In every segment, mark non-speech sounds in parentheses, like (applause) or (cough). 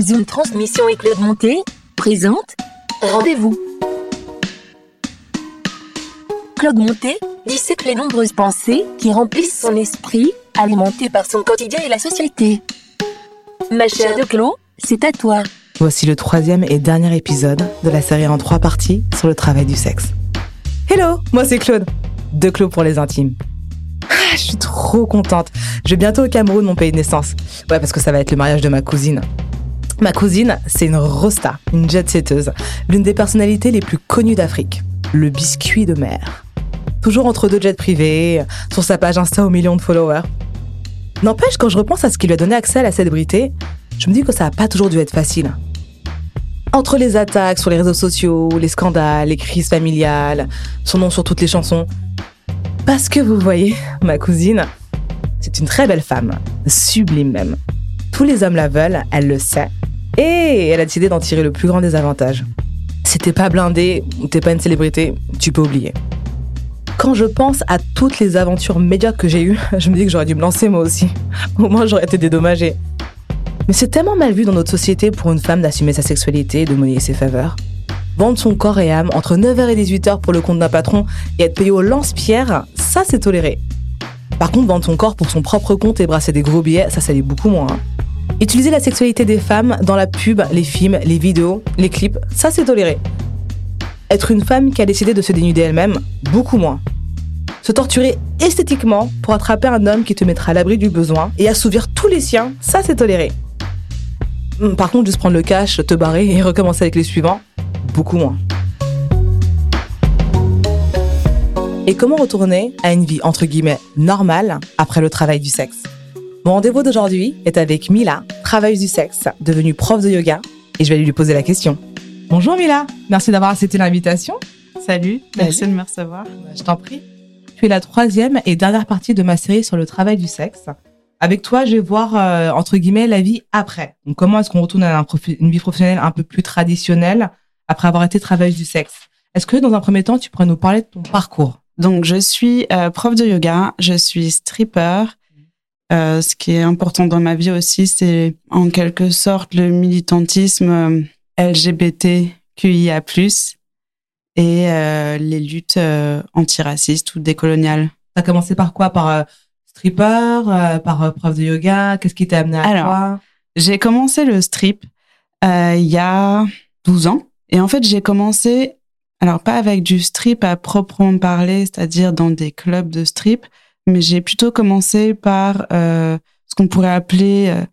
Sous une transmission et Claude Monté présente Rendez-vous. Claude Monté dissèque les nombreuses pensées qui remplissent son esprit, alimenté par son quotidien et la société. Ma chère de Claude, c'est à toi. Voici le troisième et dernier épisode de la série en trois parties sur le travail du sexe. Hello, moi c'est Claude. De Claude pour les intimes. Ah, je suis trop contente. Je vais bientôt au Cameroun, mon pays de naissance. Ouais, parce que ça va être le mariage de ma cousine. Ma cousine, c'est une rosta, une jet-setteuse, l'une des personnalités les plus connues d'Afrique. Le biscuit de mer. Toujours entre deux jets privés, sur sa page Insta aux millions de followers. N'empêche, quand je repense à ce qui lui a donné accès à la célébrité, je me dis que ça n'a pas toujours dû être facile. Entre les attaques sur les réseaux sociaux, les scandales, les crises familiales, son nom sur toutes les chansons. Parce que vous voyez, ma cousine, c'est une très belle femme, sublime même. Tous les hommes la veulent, elle le sait, et elle a décidé d'en tirer le plus grand des avantages. Si t'es pas blindé, t'es pas une célébrité, tu peux oublier. Quand je pense à toutes les aventures médiocres que j'ai eues, (laughs) je me dis que j'aurais dû me lancer moi aussi. Au moins j'aurais été dédommagée. Mais c'est tellement mal vu dans notre société pour une femme d'assumer sa sexualité et de monnayer ses faveurs. Vendre son corps et âme entre 9h et 18h pour le compte d'un patron et être payé au lance-pierre, ça c'est toléré. Par contre, vendre son corps pour son propre compte et brasser des gros billets, ça ça beaucoup moins. hein. Utiliser la sexualité des femmes dans la pub, les films, les vidéos, les clips, ça c'est toléré. Être une femme qui a décidé de se dénuder elle-même, beaucoup moins. Se torturer esthétiquement pour attraper un homme qui te mettra à l'abri du besoin et assouvir tous les siens, ça c'est toléré. Hum, Par contre, juste prendre le cash, te barrer et (laughs) recommencer avec les suivants, beaucoup moins. Et comment retourner à une vie entre guillemets normale après le travail du sexe? Mon rendez-vous d'aujourd'hui est avec Mila, travailleuse du sexe, devenue prof de yoga, et je vais lui poser la question. Bonjour Mila, merci d'avoir accepté l'invitation. Salut, merci de me recevoir. Je t'en prie. Tu es la troisième et dernière partie de ma série sur le travail du sexe. Avec toi, je vais voir, euh, entre guillemets, la vie après. Donc, comment est-ce qu'on retourne à un une vie professionnelle un peu plus traditionnelle après avoir été travailleuse du sexe? Est-ce que, dans un premier temps, tu pourrais nous parler de ton parcours? Donc, je suis euh, prof de yoga, je suis stripper. Euh, ce qui est important dans ma vie aussi, c'est en quelque sorte le militantisme euh, LGBTQIA+, et euh, les luttes euh, antiracistes ou décoloniales. T'as commencé par quoi? Par stripper Par prof de yoga? Qu'est-ce qui t'a amené à Alors, toi? J'ai commencé le strip il y a 12 ans. Et en fait, j'ai commencé, alors pas avec du strip à proprement parler, c'est-à-dire dans des clubs de strip, mais j'ai plutôt commencé par euh, ce qu'on pourrait appeler euh,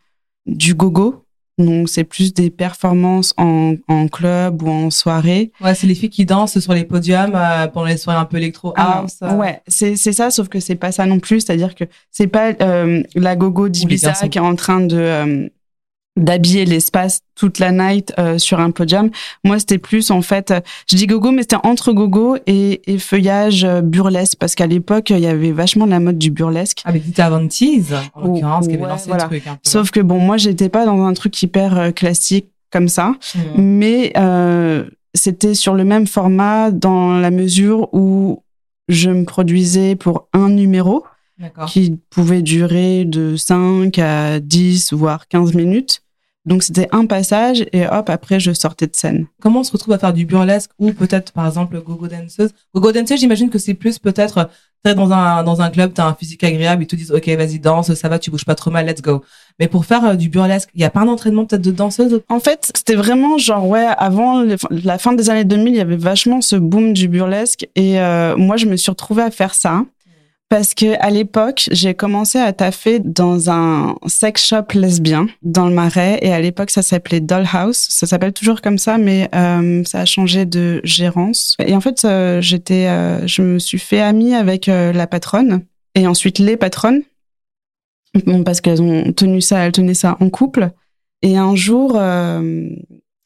du gogo. Donc, c'est plus des performances en, en club ou en soirée. Ouais, c'est les filles qui dansent sur les podiums euh, pendant les soirées un peu électro Ah, house. euh. ouais, c'est c'est ça, sauf que c'est pas ça non plus. C'est-à-dire que c'est pas la gogo d'Ibiza qui est en train de d'habiller l'espace toute la night euh, sur un podium. Moi, c'était plus en fait, euh, je dis gogo, mais c'était entre gogo et, et feuillage euh, burlesque parce qu'à l'époque, il y avait vachement la mode du burlesque. Avec Dita Avantis, en Oh, l'occurrence, qui avait lancé voilà. le truc un peu. Sauf que bon, moi, j'étais pas dans un truc hyper euh, classique comme ça. Mhm. mais euh, c'était sur le même format dans la mesure où je me produisais pour un numéro qui pouvait durer de 5 à 10 voire 15 minutes. Donc c'était un passage et hop après je sortais de scène. Comment on se retrouve à faire du burlesque ou peut-être par exemple gogo danseuse? Gogo danseuse, j'imagine que c'est plus peut-être t'es dans un dans un club, t'as un physique agréable, ils te disent ok vas-y danse, ça va, tu bouges pas trop mal, let's go. Mais pour faire euh, du burlesque, il y a pas un entraînement peut-être de danseuse? En fait, c'était vraiment genre ouais, avant le- la fin des années 2000, il y avait vachement ce boom du burlesque et euh, moi je me suis retrouvée à faire ça parce que à l'époque, j'ai commencé à taffer dans un sex shop lesbien dans le Marais et à l'époque ça s'appelait Dollhouse, ça s'appelle toujours comme ça mais euh, ça a changé de gérance. Et en fait, euh, j'étais euh, je me suis fait amie avec euh, la patronne et ensuite les patronnes Bon, parce qu'elles ont tenu ça, elles tenaient ça en couple. Et un jour, euh,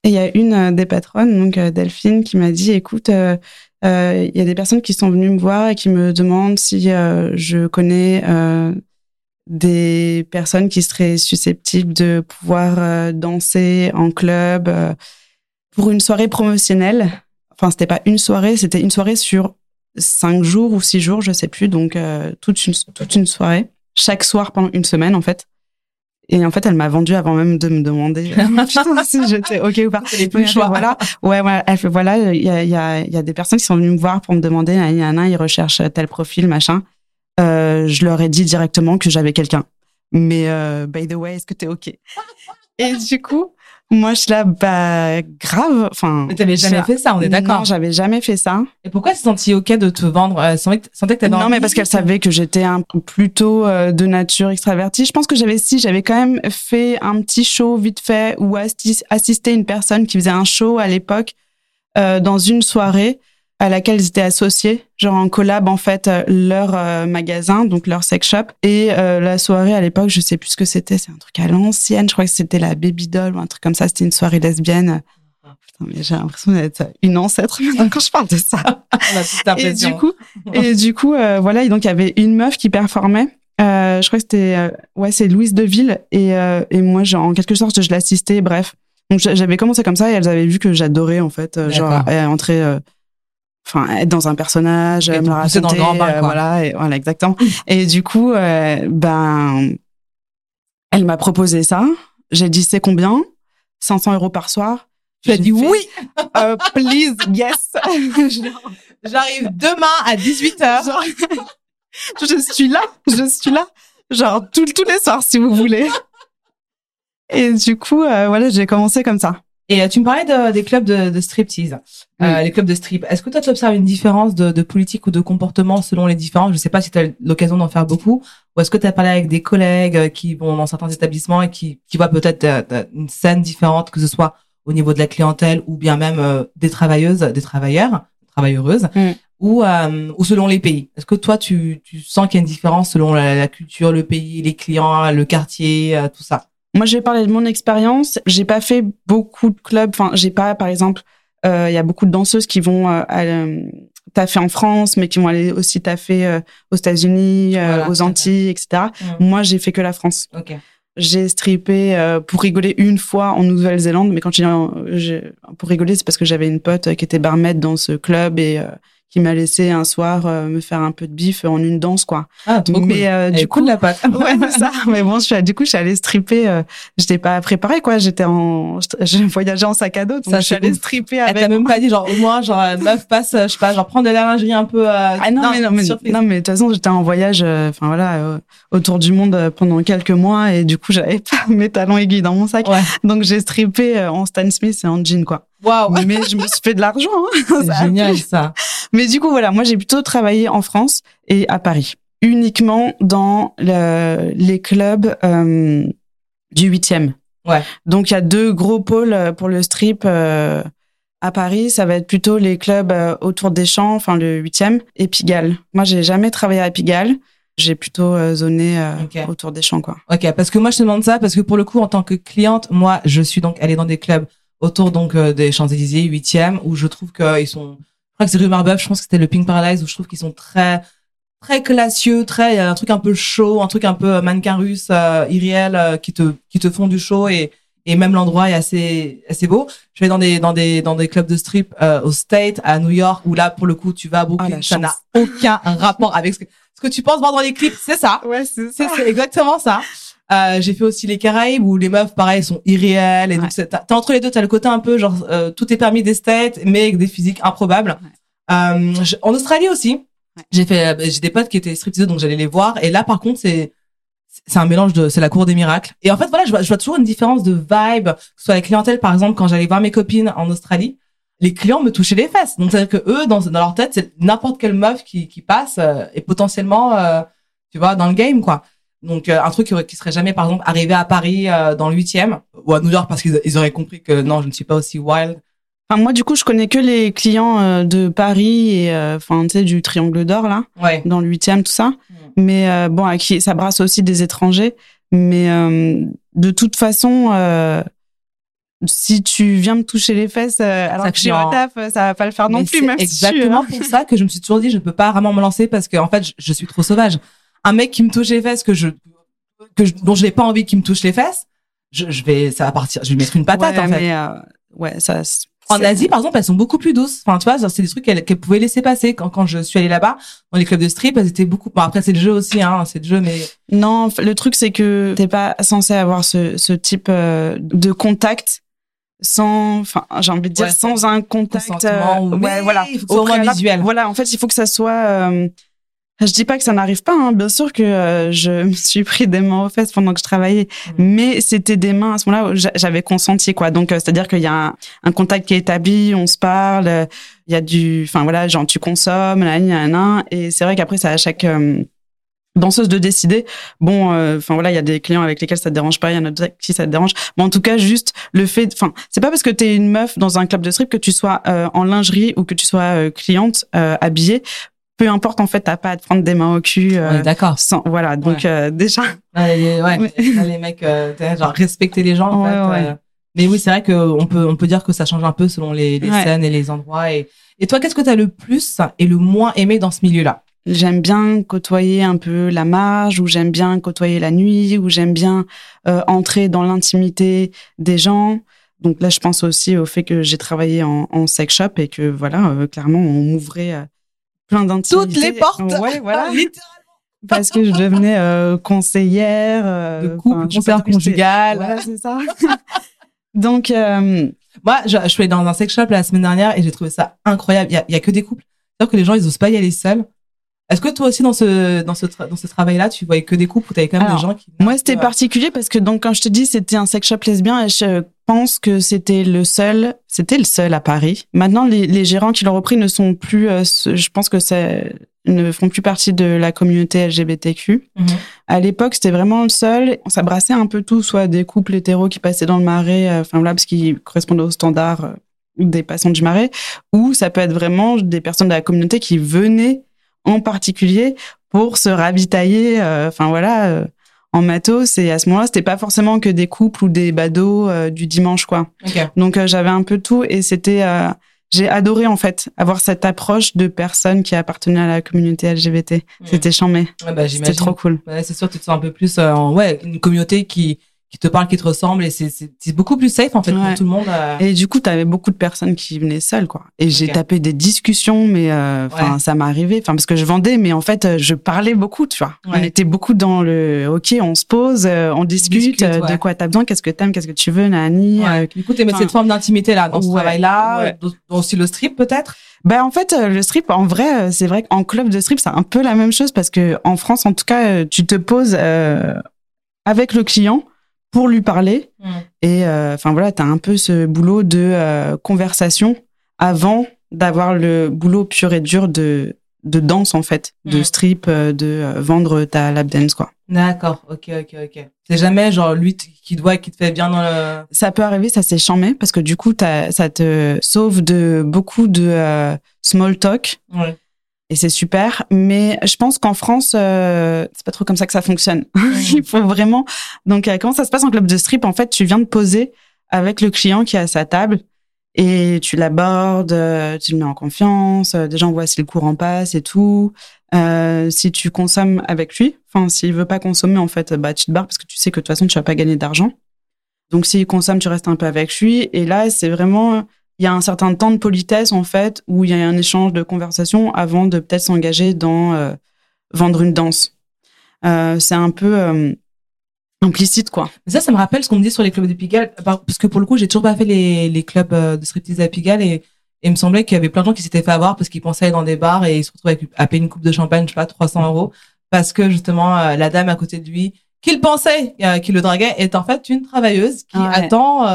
il y a une euh, des patronnes, donc Delphine, qui m'a dit, écoute, euh, euh, il y a des personnes qui sont venues me voir et qui me demandent si euh, je connais euh, des personnes qui seraient susceptibles de pouvoir euh, danser en club euh, pour une soirée promotionnelle. Enfin, c'était pas une soirée, c'était une soirée sur cinq jours ou six jours, je sais plus, donc toute une toute une soirée, chaque soir pendant une semaine en fait. Et en fait, elle m'a vendu avant même de me demander (laughs) (laughs) si j'étais ok ou pas. Les plus choix. Voilà, ouais, ouais. Elle fait voilà, il y a, y a, y a des personnes qui sont venues me voir pour me demander, il y en a un, ils recherchent tel profil, machin. Euh, je leur ai dit directement que j'avais quelqu'un. Mais euh, by the way, est-ce que t'es ok? Et du coup, moi, je suis là, bah, grave. Enfin. Mais t'avais jamais fait ça, on est d'accord. Non, j'avais jamais fait ça. Et pourquoi tu t'es senti ok de te vendre euh, sentais que que t'avais Non, mais parce qu'elle savait que j'étais un plutôt euh, de nature extravertie. Je pense que j'avais si j'avais quand même fait un petit show vite fait ou assis- assisté une personne qui faisait un show à l'époque euh, dans une soirée à laquelle ils étaient associés, genre en collab en fait euh, leur euh, magasin, donc leur sex shop et euh, la soirée à l'époque, je sais plus ce que c'était, c'est un truc à l'ancienne, je crois que c'était la Baby Doll ou un truc comme ça, c'était une soirée lesbienne. Putain, mais j'ai l'impression d'être une ancêtre (laughs) quand je parle de ça. On a toute Et du coup, et du coup, euh, voilà, et donc il y avait une meuf qui performait. Je crois que c'était, ouais, c'est Louise Deville et et moi, genre, en quelque sorte, je l'assistais. Bref, donc j'a- j'avais commencé comme ça et elles avaient vu que j'adorais en fait, genre, entrer, enfin, être dans un personnage, Et euh, me la pousser dans le raconter, grand bain, euh, quoi. voilà, et, voilà, exactement. et du coup, euh, ben, elle m'a proposé ça. J'ai dit c'est combien? 500 euros par soir. Tu as J'ai dit fait, oui. (laughs) euh, please, yes. (laughs) J'arrive demain à 18h. Genre, (laughs) je suis là, je suis là, genre tous tous les soirs si vous voulez. Et du coup, euh, voilà, j'ai commencé comme ça. Et euh, tu me parlais de- des clubs de, de striptease, euh, les clubs de strip. Est-ce que toi, tu observes une différence de, de politique ou de comportement selon les différents Je sais pas si tu as l'occasion d'en faire beaucoup, ou est-ce que tu as parlé avec des collègues euh, qui vont dans certains établissements et qui, qui voient peut-être euh, une scène différente, que ce soit au niveau de la clientèle ou bien même euh, des travailleuses, des travailleurs, travailleuses, Mm. ou, euh, ou selon les pays? Est-ce que toi, tu, tu sens qu'il y a une différence selon la, la culture, le pays, les clients, le quartier, euh, tout ça? Moi, je vais parler de mon expérience. J'ai pas fait beaucoup de clubs. Enfin, j'ai pas, par exemple, euh, il y a beaucoup de danseuses qui vont euh, à, euh, taffer en France, mais qui vont aller aussi taffer euh, aux États-Unis, euh, Voilà, aux. Antilles, etc. Moi, j'ai fait que la France. Ok. J'ai strippé euh, pour rigoler une fois en Nouvelle-Zélande, mais quand je dis pour rigoler, c'est parce que j'avais une pote euh, qui était barmaid dans ce club et euh, qui m'a laissé un soir euh, me faire un peu de bif en une danse, quoi. Ah, trop mais cool. euh, Elle du coup, cool, la patte. (laughs) ouais, ça. Mais bon, je suis, du coup, je suis allée stripper. Euh, j'étais pas préparée, quoi. J'étais en, j'ai voyagé en sac à dos, donc Ça, je suis allée ouf. stripper Elle avec. t'a même pas dit, genre, au moins, genre, meuf passe, euh, je sais pas, genre, prendre de la lingerie un peu, euh, Ah non, mais non, mais, surprise. non, mais de toute façon, j'étais en voyage, euh, enfin voilà, euh, autour du monde euh, pendant quelques mois et du coup, j'avais (laughs) pas mes talons aiguilles dans mon sac. Ouais. Donc, j'ai strippé euh, en Stan Smith et en jean, quoi. Waouh. (laughs) Mais je me suis fait de l'argent. hein. C'est génial, ça. Mais du coup, voilà, moi, j'ai plutôt travaillé en France et à Paris. Uniquement dans le- les clubs euh, du huitième. Ouais. Donc, il y a deux gros pôles euh, pour le strip euh, à Paris. Ça va être plutôt les clubs euh, autour des champs, enfin le huitième, et Pigalle. Moi, j'ai jamais travaillé à Pigalle. J'ai plutôt euh, zoné euh, autour des champs, quoi. Ok, parce que moi, je te demande ça, parce que pour le coup, en tant que cliente, moi, je suis donc allée dans des clubs autour, donc, euh, des Champs-Élysées, 8e, où je trouve qu'ils sont, je crois que c'est rue Marbeuf, je pense que c'était le Pink Paradise, où je trouve qu'ils sont très, très classieux, très, un truc un peu chaud, un truc un peu euh, mannequin russe, euh, irréel, euh, qui te, qui te font du show et, et même l'endroit est assez, assez beau. Je vais dans des, dans des, dans des clubs de strip, euh, au State, à New York, où là, pour le coup, tu vas à Brooklyn, Ah, ça n'a aucun rapport avec ce que, ce que tu penses voir dans les clips, c'est ça. Ouais, c'est exactement ça. Euh, j'ai fait aussi les Caraïbes où les meufs pareil sont irréelles et Ouais. donc t'as entre les deux t'as le côté un peu genre euh, tout est permis des states mais avec des physiques improbables. Euh, en Australie aussi Ouais. j'ai fait j'ai des potes qui étaient stripteaseux donc j'allais les voir et là par contre c'est c'est un mélange de c'est la cour des miracles et en fait voilà je vois, je vois toujours une différence de vibe que ce soit la clientèle par exemple quand j'allais voir mes copines en Australie les clients me touchaient les fesses donc c'est à dire que eux dans dans leur tête c'est n'importe quelle meuf qui qui passe est potentiellement tu vois dans le game quoi donc euh, un truc qui, serait jamais par exemple arrivé à Paris euh, dans le huitième ou à New York parce qu'ils ils auraient compris que non je ne suis pas aussi wild Enfin, moi, du coup, je connais que les clients euh, de Paris et, euh, enfin, tu sais, du Triangle d'Or, là. ouais dans le huitième, tout ça. Mais euh, bon, à qui ça brasse aussi des étrangers. Mais euh, de toute façon, euh, si tu viens me toucher les fesses euh, alors Ça que je suis au taf, ça va pas le faire non Mais plus. Même si exactement euh, pour ça que je me suis toujours dit je ne peux pas vraiment me lancer parce que en fait je, je suis trop sauvage un mec qui me touche les fesses que je que je, dont je n'ai pas envie qu'il me touche les fesses je, je vais ça va partir je vais lui mettre une patate ouais, en fait euh, ouais, ça, En Asie, par exemple, elles sont beaucoup plus douces. Enfin, tu vois, c'est des trucs qu'elles qu'elles pouvaient laisser passer. Quand, quand je suis allée là-bas, dans les clubs de strip, elles étaient beaucoup. Bon, après, c'est le jeu aussi, hein, c'est le jeu, mais Non, le truc c'est que t'es pas censé avoir ce, ce type euh, de contact sans, enfin, j'ai envie de dire Ouais, sans un contact. ou- ouais, Oui, voilà. Au visuel. Voilà, en fait, il faut que ça soit. euh, je dis pas que ça n'arrive pas, hein. bien sûr que euh, je (laughs) me suis pris des mains aux fesses pendant que je travaillais, Mhm. mais c'était des mains à ce moment-là où j'a- j'avais consenti quoi. Donc euh, c'est-à-dire qu'il y a un, un contact qui est établi, on se parle, euh, il y a du, enfin voilà, genre tu consommes, là, là, là, et c'est vrai qu'après c'est à chaque euh, danseuse de décider. Bon, euh, enfin voilà, il y a des clients avec lesquels ça te dérange pas, il y en a d'autres avec qui ça te dérange. Mais en tout cas, juste le fait, enfin, c'est pas parce que t'es une meuf dans un club de strip que tu sois euh, en lingerie ou que tu sois euh, cliente euh, habillée. Peu importe, en fait, t'as pas à te prendre des mains au cul. euh, d'accord. voilà, donc Ouais. euh, déjà, (laughs) Ouais, les, ouais, là, les mecs, euh, genre respecter les gens. En Ouais, fait, euh, mais oui, c'est vrai que on peut on peut dire que ça change un peu selon les, scènes et les endroits. Et, et toi, qu'est-ce que t'as le plus et le moins aimé dans ce milieu-là? J'aime bien côtoyer un peu la marge, ou j'aime bien côtoyer la nuit, ou j'aime bien entrer dans l'intimité des gens. Donc là, je pense aussi au fait que j'ai travaillé en, en sex shop et que voilà, clairement, on m'ouvrait plein d'intimité. Toutes les portes. Ouais, voilà. (laughs) Littéralement. parce que je devenais euh, conseillère euh, De couple, je sais conseillère conjugale. Voilà, c'est ça. (laughs) Donc, euh, Moi, je, je suis allée dans un sex shop la semaine dernière et j'ai trouvé ça incroyable. Il y a, il y a que des couples. C'est-à-dire que les gens, ils osent pas y aller seuls. Est-ce que toi aussi, dans ce, dans ce, dans ce travail-là, tu voyais que des couples ou t'avais quand même Alors, des gens qui. Moi, c'était Ouais. particulier parce que donc quand je te dis c'était un sex shop lesbien, je pense que c'était le seul, c'était le seul à Paris. Maintenant, les, les gérants qui l'ont repris ne sont plus, euh, je pense que ça ne font plus partie de la communauté LGBTQ. Mhm. À l'époque, c'était vraiment le seul. On s'abrassait un peu tout, soit des couples hétéros qui passaient dans le marais, euh, enfin voilà, parce qu'ils correspondaient aux standards euh, des passants du marais, ou ça peut être vraiment des personnes de la communauté qui venaient en particulier pour se ravitailler, euh, enfin voilà, euh, en matos. Et à ce moment-là, c'était pas forcément que des couples ou des badauds euh, du dimanche, quoi. Ok. Donc j'avais un peu tout et c'était, euh, j'ai adoré en fait avoir cette approche de personnes qui appartenaient à la communauté LGBT. C'était chambé, Ouais, bah, c'était trop cool. Ouais, c'est sûr, tu te sens un peu plus euh, en, ouais, une communauté qui, qui te parle, qui te ressemble et c'est, beaucoup plus safe, en fait, pour Ouais. tout le monde. euh. Et du coup, t'avais beaucoup de personnes qui venaient seules, quoi. Et j'ai tapé des discussions, mais euh, Ouais. ça m'est arrivé. Enfin, parce que je vendais, mais en fait, euh, je parlais beaucoup, tu vois. Ouais. On était beaucoup dans le, ok, on se pose, euh, on discute, de quoi t'as besoin, qu'est-ce que t'aimes, qu'est-ce que tu veux, nani. Du coup, enfin, cette forme d'intimité-là, dans ce travail-là, aussi le strip, peut-être? Ben en fait, le strip, en vrai, c'est vrai qu'en club de strip, c'est un peu la même chose parce que en France, en tout cas, tu te poses euh, avec le client pour lui parler. Et euh, enfin voilà, tu as un peu ce boulot de euh, conversation avant d'avoir le boulot pur et dur de, de danse, en fait, de Mm. strip, euh, de vendre ta lap dance, quoi. D'accord, ok, ok, ok. C'est jamais genre lui qui doit, qui te fait bien dans le. Ça peut arriver, ça s'est chambé parce que du coup, t'as- ça te sauve de beaucoup de euh, small talk. Ouais. Et c'est super, mais je pense qu'en France, euh, c'est pas trop comme ça que ça fonctionne. (laughs) Il faut vraiment. Donc, euh, comment ça se passe en club de strip? En fait, tu viens de poser avec le client qui est à sa table et tu l'abordes, euh, tu le mets en confiance. euh, Des gens voient si le courant passe et tout. Euh, si tu consommes avec lui, enfin, s'il veut pas consommer, en fait, bah, tu te barres parce que tu sais que de toute façon, tu vas pas gagner d'argent. Donc, s'il consomme, tu restes un peu avec lui. Et là, c'est vraiment il y a un certain temps de politesse en fait où il y a un échange de conversation avant de peut-être s'engager dans euh, vendre une danse. Euh, c'est un peu euh, implicite quoi. Ça, ça me rappelle ce qu'on me dit sur les clubs de Pigalle, par- parce que pour le coup, j'ai toujours pas fait les, les clubs de striptease à Pigalle et, et il me semblait qu'il y avait plein de gens qui s'étaient fait avoir parce qu'ils pensaient aller dans des bars et ils se retrouvaient avec, à payer une coupe de champagne, je sais pas, 300 euros, parce que justement, la dame à côté de lui, qu'il pensait qu'il le draguait, est en fait une travailleuse qui Ouais. attend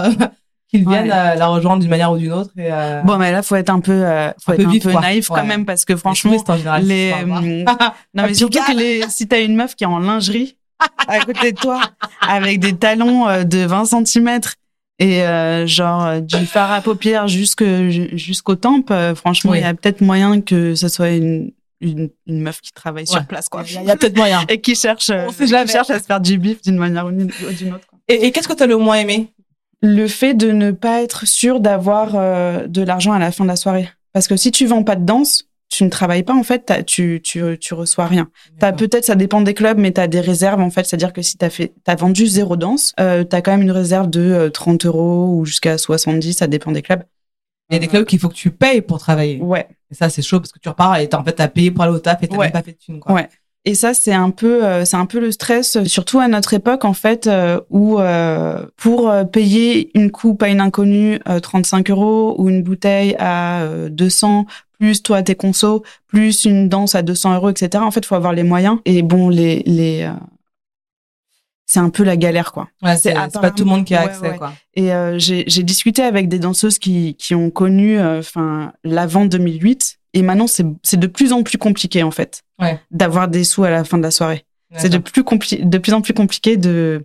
euh, qu'il vienne Ouais. euh, la rejoindre d'une manière ou d'une autre. Et, euh, Bon mais là faut être un peu euh, faut Un être peu un peu quoi. naïf Ouais. quand même parce que les franchement touristes, en général, les hum, (laughs) (laughs) non mais surtout que Pigalle. les si t'as une meuf qui est en lingerie (laughs) à côté de toi avec des talons de 20 cm et euh, genre du fard à paupières jusque jusqu'aux tempes franchement il Oui. y a peut-être moyen que ce soit une une, une meuf qui travaille Ouais. sur place quoi Il y a, peut-être moyen. et qui cherche On sait qui jamais. cherche à se faire du bif d'une manière ou d'une ou d'une autre quoi. Et, et qu'est-ce que tu as le moins aimé? Le fait de ne pas être sûr d'avoir euh, de l'argent à la fin de la soirée parce que si tu vends pas de danse tu ne travailles pas en fait tu tu tu reçois rien T'as peut-être, ça dépend des clubs, mais t'as des réserves en fait. C'est-à-dire que si t'as fait, t'as vendu zéro danse, euh, t'as quand même une réserve de euh, 30 euros ou jusqu'à 70, ça dépend des clubs. Il y a des clubs qu'il faut que tu payes pour travailler. Ouais. Et ça, c'est chaud parce que tu repars et t'as, en fait, t'as payé pour aller au taf et t'as Ouais. même pas fait de thunes, quoi. Ouais. Et ça, c'est un peu, euh, c'est un peu le stress, surtout à notre époque en fait, euh, où euh, pour euh, payer une coupe à une inconnue euh, 35 euros ou une bouteille à euh, 200, plus toi tes consos, plus une danse à 200 euros, etc. En fait, faut avoir les moyens. Et bon, les les euh, c'est un peu la galère quoi. Ouais, C'est pas tout le monde qui a accès, ouais. quoi. Et euh, j'ai discuté avec des danseuses qui, qui ont connu enfin l'avant 2008 et maintenant c'est de plus en plus compliqué en fait Ouais. d'avoir des sous à la fin de la soirée. C'est de plus de plus en plus compliqué de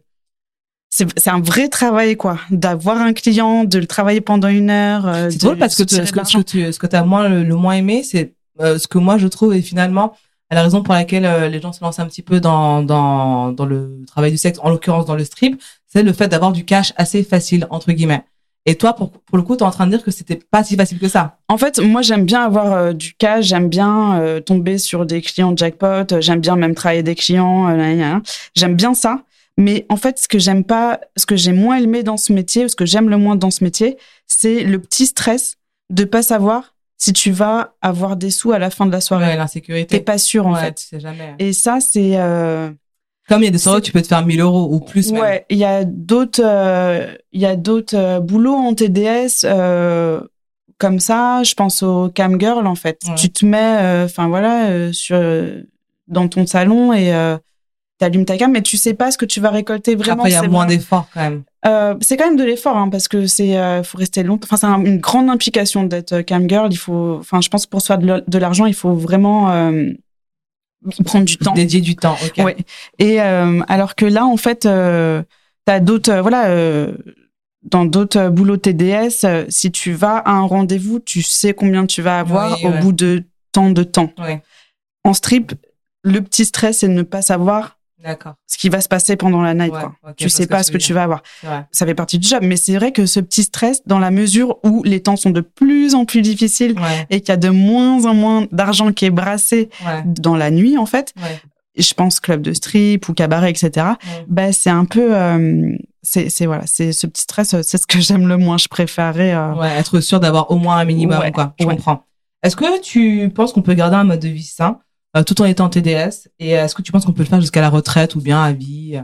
c'est c'est un vrai travail quoi d'avoir un client de le travailler pendant une heure euh, C'est drôle parce que tu- ce que, ce l'argent. que tu, ce que t'as moins, le, le moins aimé, c'est euh, ce que moi je trouve et finalement la raison pour laquelle euh, les gens se lancent un petit peu dans, dans, dans le travail du sexe, en l'occurrence dans le strip, c'est le fait d'avoir du cash assez facile, entre guillemets. Et toi, pour, pour le coup, t'es en train de dire que c'était pas si facile que ça. En fait, moi, j'aime bien avoir euh, du cash, j'aime bien euh, tomber sur des clients jackpot, euh, j'aime bien même travailler des clients, euh, j'aime bien ça. Mais en fait, ce que j'aime pas, ce que j'ai moins aimé dans ce métier, ou ce que j'aime le moins dans ce métier, c'est le petit stress de pas savoir si tu vas avoir des sous à la fin de la soirée. Ouais, T'es l'insécurité. pas sûr, en Ouais, fait. tu sais jamais. Et ça, c'est... Comme il y a des soirées où tu peux te faire 1000 euros ou plus même. Ouais, il y a d'autres, euh, il y a d'autres euh, boulots en TDS euh, comme ça. Je pense au cam girl en fait. Ouais. Tu te mets, euh, enfin voilà, sur dans ton salon et t'allumes ta cam, mais tu sais pas ce que tu vas récolter vraiment. Après, il y a moins d'efforts quand même. Euh, c'est quand même de l'effort hein, parce que c'est, euh, faut rester longtemps. Enfin, c'est un- une grande implication d'être cam girl. Il faut, enfin, je pense pour se faire de l'argent, il faut vraiment euh, prendre du temps. Dédier du temps, ok. Ouais. Et euh, alors que là, en fait, euh, t'as d'autres, euh, voilà, euh, dans d'autres euh, boulots TDS, euh, si tu vas à un rendez-vous, tu sais combien tu vas avoir Oui, au ouais. bout de tant de temps. Ouais, En strip, le petit stress, c'est de ne pas savoir d'accord. ce qui va se passer pendant la night. Ouais, quoi. tu sais pas ce ce que que tu vas avoir. Ça fait partie du job, mais c'est vrai que ce petit stress, dans la mesure où les temps sont de plus en plus difficiles Ouais, et qu'il y a de moins en moins d'argent qui est brassé dans la nuit, en fait, je pense club de strip ou cabaret, etc. Bah, c'est un peu, euh, c'est, voilà, c'est ce petit stress, c'est ce que (laughs) j'aime le moins. Je préférais. euh, être sûr d'avoir au moins un minimum, quoi. Je comprends. Est-ce que tu penses qu'on peut garder un mode de vie sain? Tout en étant TDS Et est-ce que tu penses qu'on peut le faire jusqu'à la retraite ou bien à vie?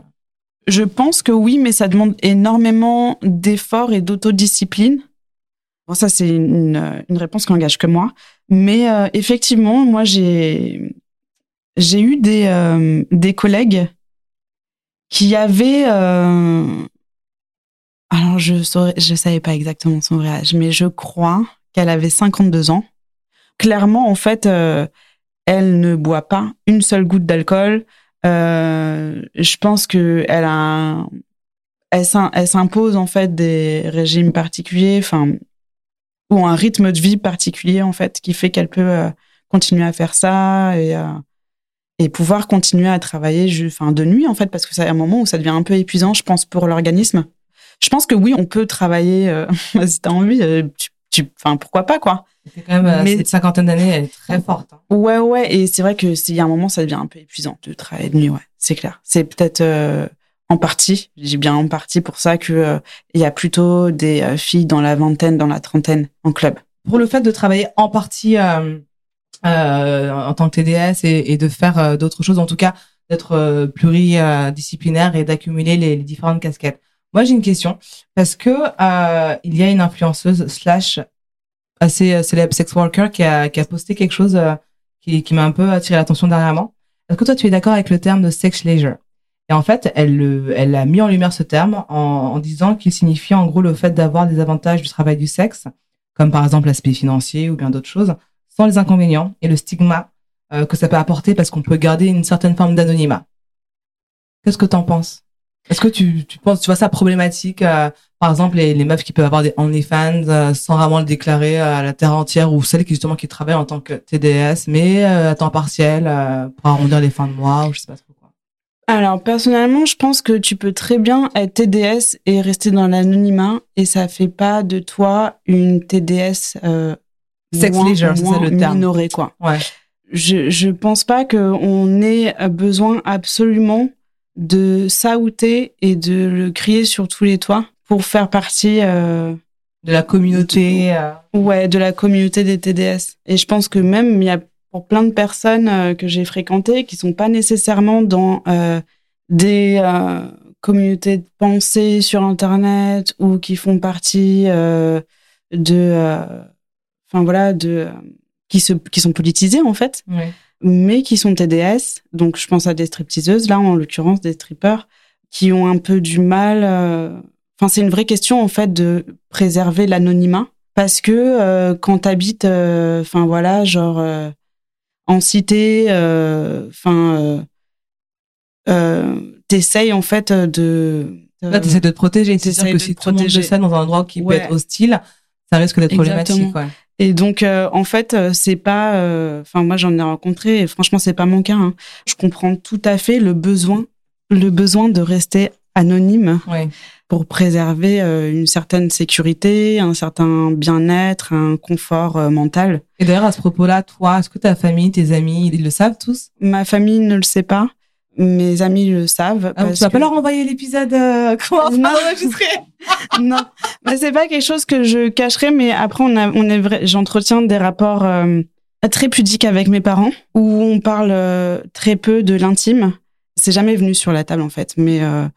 Je pense que oui, mais ça demande énormément d'efforts et d'autodiscipline. Bon, ça, c'est une, une réponse qui engage que moi. Mais euh, effectivement, moi, j'ai j'ai eu des euh, des collègues qui avaient euh, alors je saurais, je savais pas exactement son vrai âge, mais je crois qu'elle avait 52 ans. Clairement, en fait, euh, elle ne boit pas une seule goutte d'alcool. Euh, je pense que elle s'impose en fait des régimes particuliers, enfin ou un rythme de vie particulier en fait qui fait qu'elle peut euh, continuer à faire ça et euh, pouvoir continuer à travailler, enfin de nuit en fait parce que c'est un moment où ça devient un peu épuisant, je pense pour l'organisme. Je pense que oui, on peut travailler (laughs) si t'as envie. Tu, enfin pourquoi pas quoi. C'est quand même euh, Mais- cette cinquantaine d'années, elle est très forte. hein. Ouais, ouais, et c'est vrai que s'il y a un moment, ça devient un peu épuisant de travailler de nuit, ouais, c'est clair. C'est peut-être euh, en partie, j'ai bien en partie pour ça que euh, il y a plutôt des euh, filles dans la vingtaine, dans la trentaine en club. Pour le fait de travailler en partie euh, euh, en tant que TDS et, et de faire d'autres choses, en tout cas d'être euh, pluridisciplinaire et d'accumuler les, les différentes casquettes. Moi, j'ai une question parce que euh, il y a une influenceuse slash assez euh, célèbre sex worker qui a, qui a posté quelque chose euh, qui, qui m'a un peu attiré l'attention dernièrement. Est-ce que toi, tu es d'accord avec le terme de sex leisure? Et en fait, elle, le- elle a mis en lumière ce terme en, en disant qu'il signifie en gros le fait d'avoir des avantages du travail du sexe, comme par exemple l'aspect financier ou bien d'autres choses, sans les inconvénients et le stigma euh, que ça peut apporter parce qu'on peut garder une certaine forme d'anonymat. Qu'est-ce que t'en penses? Est-ce que tu, tu penses, tu vois ça problématique, euh, par exemple les, les meufs qui peuvent avoir des OnlyFans euh, sans vraiment le déclarer à la terre entière ou celles qui justement qui travaillent en tant que TDS mais euh, à temps partiel euh, pour arrondir les fins de mois ou je sais pas trop quoi? Alors personnellement, je pense que tu peux très bien être TDS et rester dans l'anonymat et ça fait pas de toi une TDS euh, Sex moins, leisure, c'est moins le terme. minorée quoi. Ouais. je je pense pas qu'on ait besoin absolument de s'outer et de le crier sur tous les toits pour faire partie euh, de la communauté. euh, Ouais, de la communauté des TDS. Et je pense que même il y a pour plein de personnes euh, que j'ai fréquentées qui sont pas nécessairement dans euh, des euh, communautés de pensée sur Internet ou qui font partie euh, de, euh, enfin voilà, de qui se qui sont politisées en fait, ouais. Mais qui sont TDS. Donc je pense à des stripteaseuses là en l'occurrence des strippers qui ont un peu du mal. euh, Enfin c'est une vraie question en fait de préserver l'anonymat parce que euh, quand t'habites, euh, enfin voilà, genre euh, en cité, euh, enfin, euh, euh, t'essayes en fait de. Là, t'essaies de te protéger. C'est sûr t'essayes que de si tout le monde protéger. sait dans un endroit qui peut être hostile, ça risque d'être problématique. Ouais. Et donc, euh, en fait, euh, c'est pas. euh, Enfin, moi, j'en ai rencontré. Et franchement, c'est pas mon cas. hein. Je comprends tout à fait le besoin, le besoin de rester anonyme Ouais. pour préserver euh, une certaine sécurité, un certain bien-être, un confort mental. Et d'ailleurs, à ce propos-là, toi, est-ce que ta famille, tes amis, ils le savent tous? Ma famille ne le sait pas. Mes amis le savent. ah, Tu parce vas pas leur envoyer l'épisode euh, (laughs) comment Non. (laughs) non, mais c'est pas quelque chose que je cacherai, mais après on a, on est vrai, j'entretiens des rapports euh, très pudiques avec mes parents où on parle euh, très peu de l'intime. C'est jamais venu sur la table en fait, mais euh,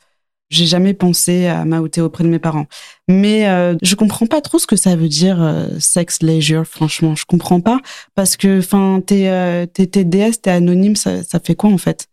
j'ai jamais pensé à m'outer auprès de mes parents. Mais euh, je comprends pas trop ce que ça veut dire euh, sex leisure. Franchement, je comprends pas parce que enfin t'es euh, t'es t'es DS, t'es anonyme, ça, ça fait quoi en fait?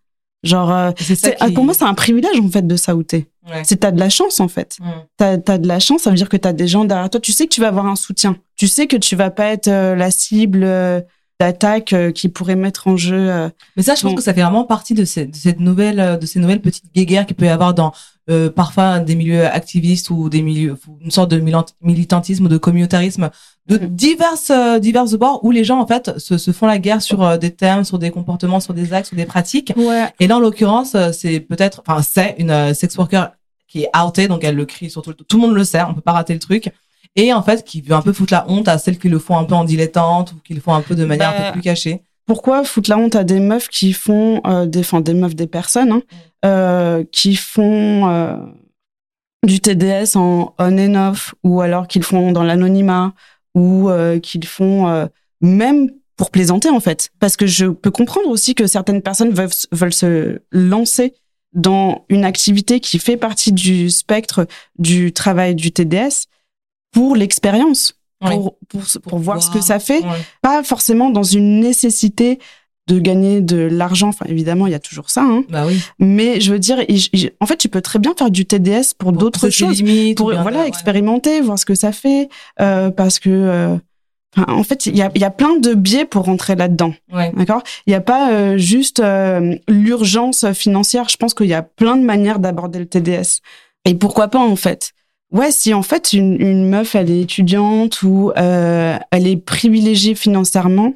Genre, euh, qui... pour moi c'est un privilège en fait de s'outer. Ouais. C'est t'as de la chance en fait t'as as de la chance, ça veut dire que t'as des gens derrière toi. Tu sais que tu vas avoir un soutien. Tu sais que tu vas pas être euh, la cible euh, d'attaque euh, qui pourrait mettre en jeu. euh, Mais ça, je pense Bon. que ça fait vraiment partie de, ces- de cette nouvelle, euh, de ces nouvelles petites guéguerres qu'il peut y avoir dans euh, parfois des milieux activistes ou des milieux, une sorte de militantisme ou de communautarisme de Mhm. diverses euh, diverses bords où les gens en fait se, se font la guerre sur euh, des thèmes, sur des comportements, sur des actes, sur des pratiques. Ouais. Et là, en l'occurrence, c'est peut-être, enfin, c'est une euh, sex worker qui est outée, donc elle le crie sur tout, le- tout le monde le sait, on peut pas rater le truc. Et en fait, qui veut un peu foutre la honte à celles qui le font un peu en dilettante ou qui le font un peu de manière un Bah, peu plus cachée. Pourquoi foutre la honte à des meufs qui font euh, des, enfin, des meufs, des personnes hein, euh, qui font euh, du TDS en on and off ou alors qu'ils font dans l'anonymat ou euh, qu'ils font euh, même pour plaisanter en fait. Parce que je peux comprendre aussi que certaines personnes veulent, veulent se lancer dans une activité qui fait partie du spectre du travail du TDS pour l'expérience, Oui. pour, pour, pour, voir ce que ça fait pas forcément dans une nécessité de gagner de l'argent. Enfin, évidemment, il y a toujours ça. Hein. Bah oui. Mais je veux dire, il- il- en fait, tu peux très bien faire du TDS pour, d'autres choses, limites, pour voilà ouais. expérimenter, voir ce que ça fait, euh, parce que. euh, en fait, il y a, y a plein de biais pour rentrer là-dedans. Ouais. D'accord? Il n'y a pas euh, juste l'urgence financière. Je pense qu'il y a plein de manières d'aborder le TDS. Et pourquoi pas, en fait? Ouais, si en fait une, meuf, elle est étudiante ou euh, elle est privilégiée financièrement,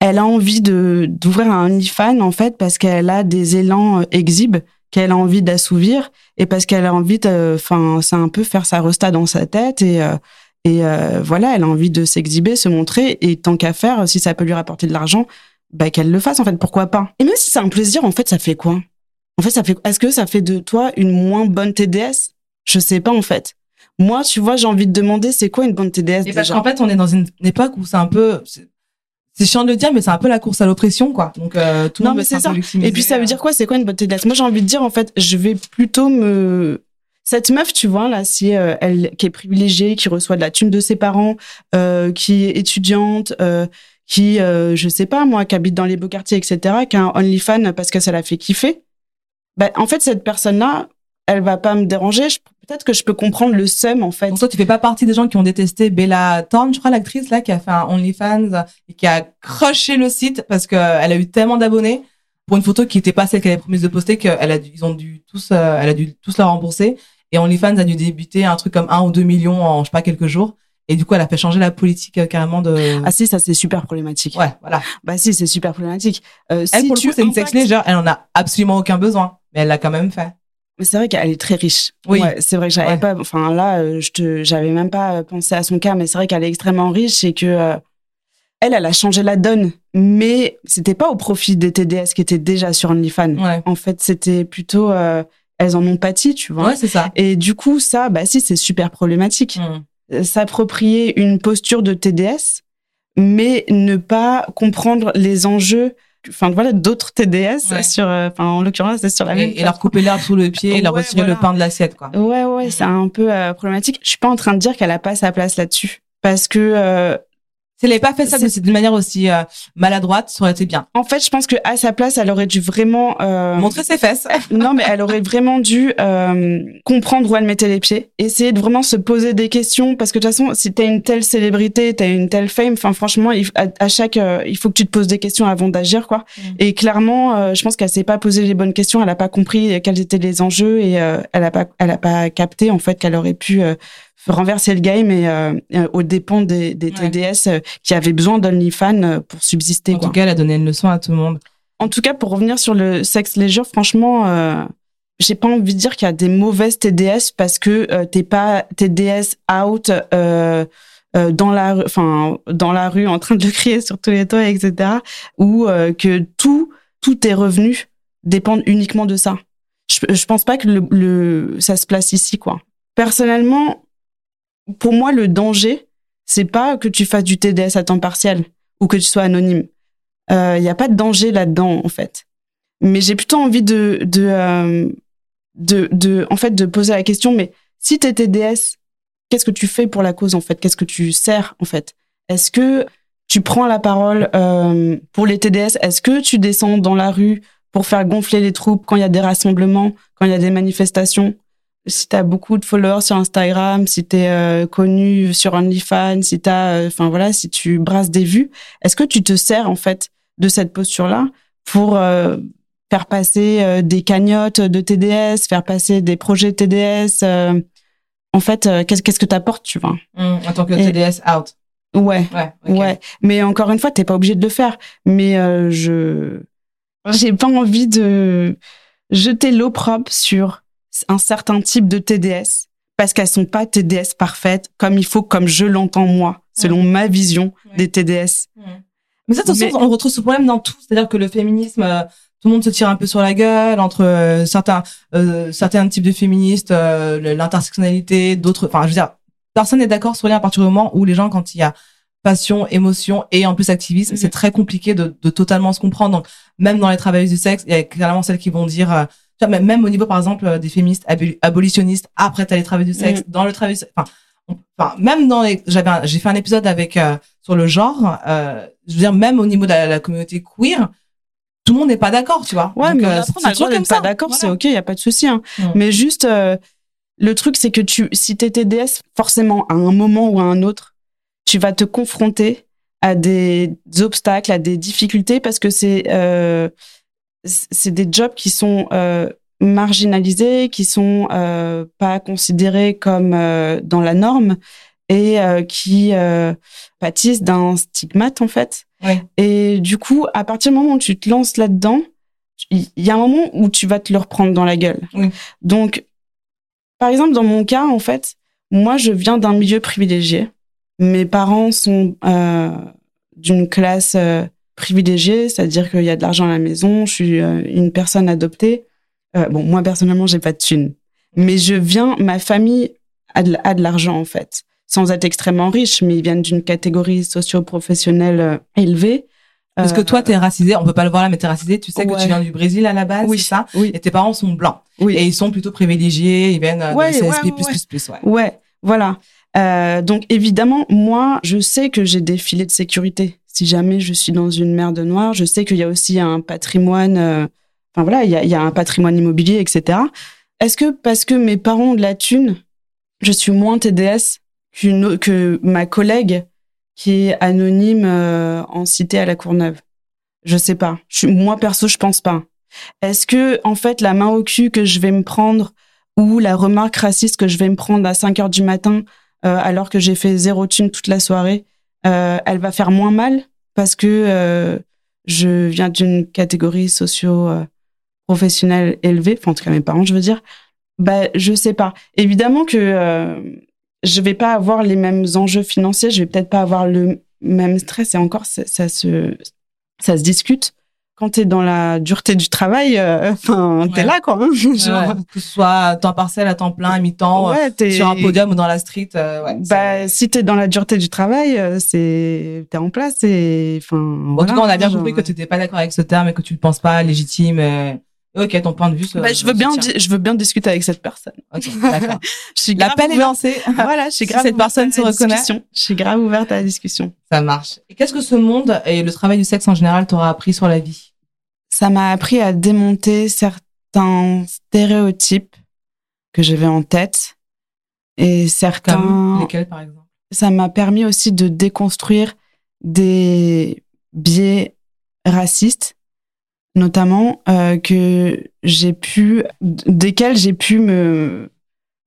elle a envie de d'ouvrir un OnlyFans, en fait, parce qu'elle a des élans euh, exhibes qu'elle a envie d'assouvir et parce qu'elle a envie. Enfin, c'est un peu faire sa resta dans sa tête et... euh, et euh, voilà, elle a envie de s'exhiber, se montrer, et tant qu'à faire, si ça peut lui rapporter de l'argent, bah qu'elle le fasse en fait. Pourquoi pas Et même si c'est un plaisir, en fait, ça fait quoi? En fait, ça fait. Est-ce que ça fait de toi une moins bonne TDS Je sais pas en fait. Moi, tu vois, j'ai envie de demander, c'est quoi une bonne TDS Et parce qu'en fait, on est dans une époque où c'est un peu, c'est chiant de le dire, mais c'est un peu la course à l'oppression, quoi. Donc, euh, tout le monde mais c'est ça. Et puis ça veut dire quoi C'est quoi une bonne TDS Moi, j'ai envie de dire en fait, je vais plutôt me cette meuf, tu vois là, si euh, elle qui est privilégiée, qui reçoit de la thune de ses parents, euh, qui est étudiante, euh, qui euh, je sais pas moi, qui habite dans les beaux quartiers, etc., qui a un OnlyFans parce que ça la fait kiffer. Bah, en fait, cette personne-là, elle va pas me déranger. Peut-être que je peux comprendre le seum en fait. Donc toi, tu fais pas partie des gens qui ont détesté Bella Thorne, je crois, l'actrice là, qui a fait un OnlyFans et qui a crushé le site parce que euh, a eu tellement d'abonnés pour une photo qui était pas celle qu'elle avait promise de poster qu'elle a dû, ils ont dû tous, euh, elle a dû tous la rembourser. Et OnlyFans a dû débuter un truc comme un ou deux millions en je sais pas quelques jours. Et du coup, elle a fait changer la politique euh, carrément de. Ah si, ça c'est super problématique. ouais, voilà. Bah si, c'est super problématique. Euh, Elle si pour le coup, c'est une sex impactes- légère. Elle en a absolument aucun besoin, mais elle l'a quand même fait. C'est vrai qu'elle est très riche. Oui. Ouais, c'est vrai que j'avais Ouais. pas, enfin là, euh, je te, j'avais même pas euh, pensé à son cas, mais c'est vrai qu'elle est extrêmement riche et que euh, elle, elle a changé la donne, mais c'était pas au profit des TDS qui étaient déjà sur OnlyFans. Ouais. En fait, c'était plutôt, euh, elles en ont pâti, tu vois. Ouais, c'est ça. Et du coup, ça, bah si, c'est super problématique. Mm. s'approprier une posture de TDS, mais ne pas comprendre les enjeux enfin voilà d'autres TDS sur enfin en l'occurrence c'est sur la et, même et leur couper l'herbe sous le pied et leur retirer le pain de l'assiette quoi. Ouais ouais c'est un peu problématique. Je suis pas en train de dire qu'elle a pas sa place là-dessus. Parce que si elle n'avait pas fait ça d'une manière aussi euh, maladroite, ça aurait été bien. En fait, je pense que à sa place, elle aurait dû vraiment euh... montrer ses fesses. (laughs) non, mais elle aurait vraiment dû euh, comprendre où elle mettait les pieds, essayer de vraiment se poser des questions, parce que de toute façon, si t'as une telle célébrité, t'as une telle fame, enfin franchement, il, à, chaque, euh, il faut que tu te poses des questions avant d'agir, quoi. Mm. Et clairement, euh, je pense qu'elle s'est pas posé les bonnes questions, elle a pas compris quels étaient les enjeux et elle a pas, elle a pas capté en fait qu'elle aurait pu renverser le game et euh, euh aux dépens des, des TDS euh, qui avaient besoin d'OnlyFans euh, pour subsister. En tout cas, elle a donné une leçon à tout le monde. En tout cas, pour revenir sur le sexe léger, franchement, euh, j'ai pas envie de dire qu'il y a des mauvaises TDS parce que t'es pas TDS out euh, dans la enfin dans la rue en train de le crier sur tous les toits, etc. Ou que tout tout tes revenus dépendent uniquement de ça. Je, je pense pas que le, le ça se place ici quoi. Personnellement, pour moi, le danger, c'est pas que tu fasses du TDS à temps partiel ou que tu sois anonyme. Il euh, n'y a pas de danger là-dedans, en fait. Mais j'ai plutôt envie de, de, euh, de, de, en fait, de poser la question, mais si tu es TDS, qu'est-ce que tu fais pour la cause, en fait? Qu'est-ce que tu sers, en fait? Est-ce que tu prends la parole euh, pour les TDS Est-ce que tu descends dans la rue pour faire gonfler les troupes quand il y a des rassemblements, quand il y a des manifestations? Si tu as beaucoup de followers sur Instagram, si tu es euh, connu sur OnlyFans, si tu euh, enfin voilà, si tu brasses des vues, est-ce que tu te sers en fait de cette posture-là pour euh, faire passer des cagnottes de TDS, faire passer des projets TDS En fait, qu'est-ce que t'apportes, tu vois? Mmh, En tant que TDS out. Ouais, ouais, ouais. Mais encore une fois, t'es pas obligé de le faire. Mais je j'ai pas envie de jeter l'opprobre sur un certain type de TDS parce qu'elles sont pas TDS parfaites comme il faut, comme je l'entends moi, selon ma vision des TDS. Mais ça, de toute façon, on retrouve ce problème dans tout. C'est-à-dire que le féminisme, euh, tout le monde se tire un peu sur la gueule entre euh, certains euh, certains types de féministes, l'intersectionnalité, d'autres. Enfin, je veux dire, personne n'est d'accord sur rien à partir du moment où les gens, quand il y a passion, émotion et en plus activisme, c'est très compliqué de, de, totalement se comprendre. Donc, même dans les travailleuses du sexe, il y a clairement celles qui vont dire même au niveau, par exemple, euh, des féministes abolitionnistes, après, t'as les travail du sexe, mm. dans le travail, enfin, enfin, même dans les, j'avais, j'ai fait un épisode avec, euh, sur le genre, euh, je veux dire, même au niveau de la, communauté queer, tout le monde n'est pas d'accord, tu vois. Ouais, mais euh, c'est toujours comme pas d'accord, c'est ok, y a pas de souci, hein. Mais juste, le truc, c'est que tu, si t'es TDS, forcément, à un moment ou à un autre, tu vas te confronter à des obstacles, à des difficultés, parce que c'est, c'est des jobs qui sont euh, marginalisés, qui sont euh, pas considérés comme euh, dans la norme et qui pâtissent d'un stigmate en fait. Et du coup, à partir du moment où tu te lances là-dedans, il y a un moment où tu vas te le reprendre dans la gueule. Donc, par exemple, dans mon cas, en fait, moi, je viens d'un milieu privilégié. Mes parents sont d'une classe privilégiée, c'est-à-dire qu'il y a de l'argent à la maison, je suis euh, une personne adoptée. Euh, bon, moi personnellement, j'ai pas de thunes, mais je viens, ma famille a de, l'argent en fait, sans être extrêmement riche, mais ils viennent d'une catégorie socio-professionnelle euh, élevée. Parce que toi, t'es racisé, on peut pas le voir là, mais t'es racisé. Tu sais que tu viens du Brésil à la base, oui, ça. Oui. Et tes parents sont blancs. Oui. Et ils sont plutôt privilégiés. Ils viennent ouais, de CSP++. Ouais, ouais. ouais voilà. Euh, donc évidemment, moi, je sais que j'ai des filets de sécurité si jamais je suis dans une mer de noire, je sais qu'il y a aussi un patrimoine, euh, enfin voilà, il y a, un patrimoine immobilier, etc. Est-ce que parce que mes parents ont de la thune, je suis moins TDS que ma collègue qui est anonyme euh, en cité à la Courneuve? Je sais pas. Moi perso, je pense pas. Est-ce que en fait la main au cul que je vais me prendre ou la remarque raciste que je vais me prendre à 5 heures du matin euh, alors que j'ai fait zéro thune toute la soirée, elle va faire moins mal parce que euh, je viens d'une catégorie socio-professionnelle élevée, enfin en tout cas mes parents, je veux dire. Bah, je sais pas. Évidemment que euh, je vais pas avoir les mêmes enjeux financiers, je vais peut-être pas avoir le même stress et encore ça se ça se discute quand t'es dans la dureté du travail, euh, (laughs) enfin, t'es Ouais. là, quoi. hein. (laughs) Genre, Ouais, que ce soit à temps partiel, à temps plein, à mi-temps, euh, ouais, t'es- sur un podium ou dans la street. euh, ouais, Bah, si t'es dans la dureté du travail, euh, c'est, t'es en place et, enfin, en tout cas, on a bien compris que tu n'étais pas d'accord avec ce terme et que tu ne penses pas légitime. euh, Ok, ton point de vue. se- Bah, je veux bien, je veux bien discuter avec cette personne. Ok, d'accord. (laughs) L'appel est lancé. (laughs) Voilà, je suis Si grave cette ouverte personne se reconnaît. discussion. Je suis grave ouverte à la discussion. Ça marche. Et qu'est-ce que ce monde et le travail du sexe en général t'aura appris sur la vie? Ça m'a appris à démonter certains stéréotypes que j'avais en tête et certains. Comme lesquels, par exemple? Ça m'a permis aussi de déconstruire des biais racistes, notamment euh, que j'ai pu, desquels j'ai pu me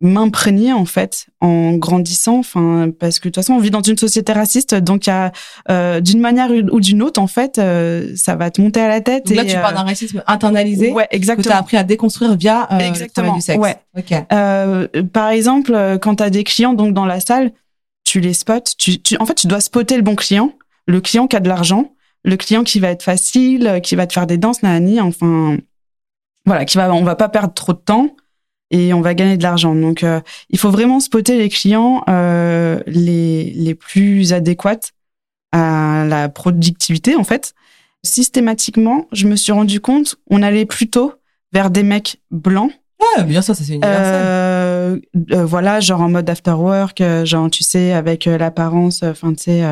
m'imprégner en fait en grandissant enfin parce que de toute façon on vit dans une société raciste donc il y a euh, d'une manière ou d'une autre en fait euh, ça va te monter à la tête Donc là, et, tu parles d'un racisme internalisé ouais que tu as exactement appris à déconstruire via le Exactement, du sexe. ouais. Ok. par exemple, quand tu as des clients donc dans la salle, tu les spots. Tu, tu, en fait, tu dois spotter le bon client, le client qui a de l'argent, le client qui va être facile, qui va te faire des danses, nanani, enfin, voilà, qui va, on va pas perdre trop de temps et on va gagner de l'argent. Donc, euh, il faut vraiment spotter les clients euh, les, les plus adéquates à la productivité, en fait. Systématiquement, je me suis rendu compte, on allait plutôt vers des mecs blancs Ouais, bien sûr, ça c'est universel. euh, euh, voilà, genre en mode after work, genre tu sais, avec l'apparence, enfin tu sais,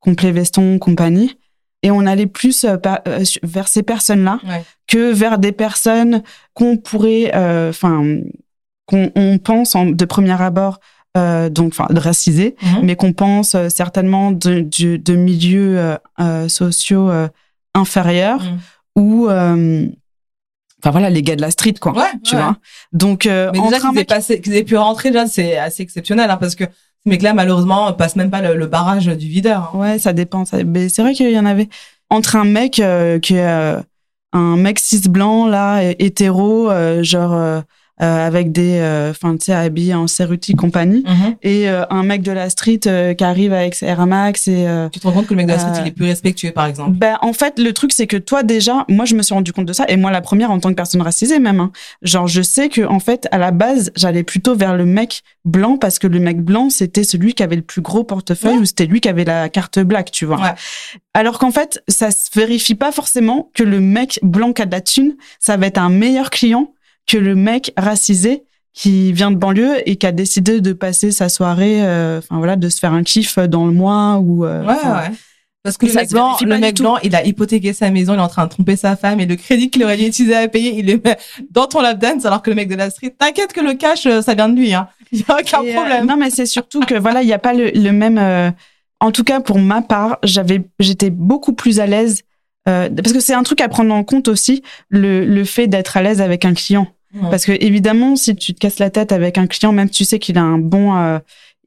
complet veston, compagnie. Et on allait plus euh, euh, vers ces personnes-là Ouais. que vers des personnes qu'on pourrait, euh, enfin, qu'on on pense en, de premier abord, euh, donc, enfin, de racisés, Mhm. mais qu'on pense euh, certainement de, de, de milieux sociaux inférieurs Mhm. ou, enfin voilà, les gars de la street, quoi. Ouais, tu ouais. vois. Donc, euh, Mais déjà qu'ils aient, qu'ils aient pu rentrer, déjà, c'est assez exceptionnel, hein, parce que ces mecs-là, malheureusement, passent même pas le, barrage du videur. hein. Ouais, ça dépend. Mais c'est vrai qu'il y en avait entre un mec euh, qui est euh, un mec cis blanc là, hé- hétéro, euh, genre euh, avec des, euh, enfin tu sais, habillé en Cerruti compagnie, Mhm. et euh, un mec de la street euh, qui arrive avec ses Air Max et euh, Tu te rends compte que le mec de la street, Euh, il est plus respectueux, par exemple? ben en fait le truc c'est que toi déjà, moi je me suis rendu compte de ça et moi la première en tant que personne racisée même, hein, genre je sais que en fait à la base j'allais plutôt vers le mec blanc parce que le mec blanc c'était celui qui avait le plus gros portefeuille Ouais. ou c'était lui qui avait la carte black, tu vois. Ouais. Alors qu'en fait, ça se vérifie pas forcément que le mec blanc qui a de la thune, ça va être un meilleur client que le mec racisé qui vient de banlieue et qui a décidé de passer sa soirée, euh, enfin voilà, de se faire un kiff dans le mois ou. euh, Ouais, ouais. Parce que le mec blanc, le mec blanc, il a hypothéqué sa maison, il est en train de tromper sa femme et le crédit qu'il aurait dû utiliser à payer, il le met (laughs) dans ton lap dance alors que le mec de la street, t'inquiète que le cash, euh, ça vient de lui, hein. Il (laughs) y a aucun Et, euh, problème. non, mais c'est surtout que voilà, il n'y a pas le, le même. euh, en tout cas, pour ma part, j'avais, j'étais beaucoup plus à l'aise euh, parce que c'est un truc à prendre en compte aussi, le, le fait d'être à l'aise avec un client. Parce que évidemment, si tu te casses la tête avec un client, même si tu sais qu'il a un bon, euh,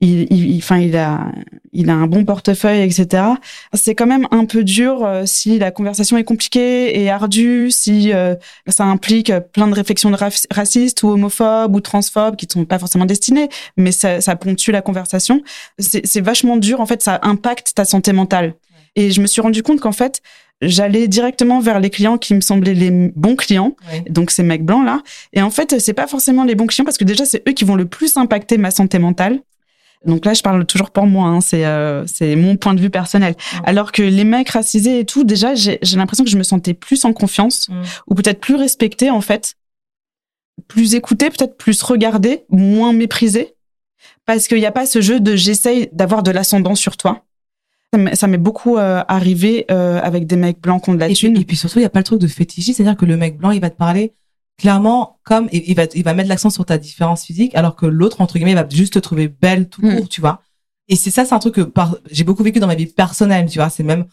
il, il, enfin, il a, il a un bon portefeuille, etc. C'est quand même un peu dur euh, si la conversation est compliquée et ardue, si euh, ça implique plein de réflexions de rac- racistes ou homophobes ou transphobes qui ne sont pas forcément destinées, mais ça, ça ponctue la conversation. C'est c'est vachement dur. En fait, ça impacte ta santé mentale. Et je me suis rendu compte qu'en fait, j'allais directement vers les clients qui me semblaient les bons clients Ouais. donc ces mecs blancs là. Et en fait, c'est pas forcément les bons clients parce que déjà c'est eux qui vont le plus impacter ma santé mentale. Donc là, je parle toujours pour moi, hein, c'est euh, c'est mon point de vue personnel. Alors que les mecs racisés et tout, déjà j'ai j'ai l'impression que je me sentais plus en confiance Mm. ou peut-être plus respectée en fait, plus écoutée, peut-être plus regardée, moins méprisée, parce qu'il n'y a pas ce jeu de j'essaye d'avoir de l'ascendant sur toi. Ça m'est- beaucoup euh, arrivé euh, avec des mecs blancs qui ont de la Et puis, et puis surtout, il y a pas le truc de fétichisme, c'est-à-dire que le mec blanc, il va te parler clairement comme il il va il va mettre l'accent sur ta différence physique, alors que l'autre entre guillemets va juste te trouver belle tout Mm. court, tu vois. Et c'est ça, c'est un truc que par- j'ai beaucoup vécu dans ma vie personnelle, tu vois. C'est même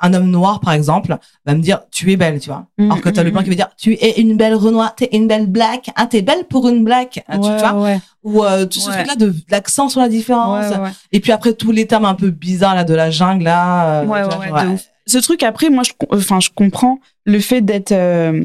un homme noir, par exemple, va me dire tu es belle, tu vois. Mm, alors que t'as mm, le blanc mm. qui va dire tu es une belle renoir, t'es une belle black, ah t'es belle pour une black, Ah, tu vois. ouais, Ou euh, tout ce truc-là de l'accent sur la différence. ouais, ouais. Et puis après tous les termes un peu bizarres là de la jungle là. euh, Ouais, vois, ouais, genre, de ouf. Ce truc, après, moi, je, enfin, je comprends le fait d'être euh,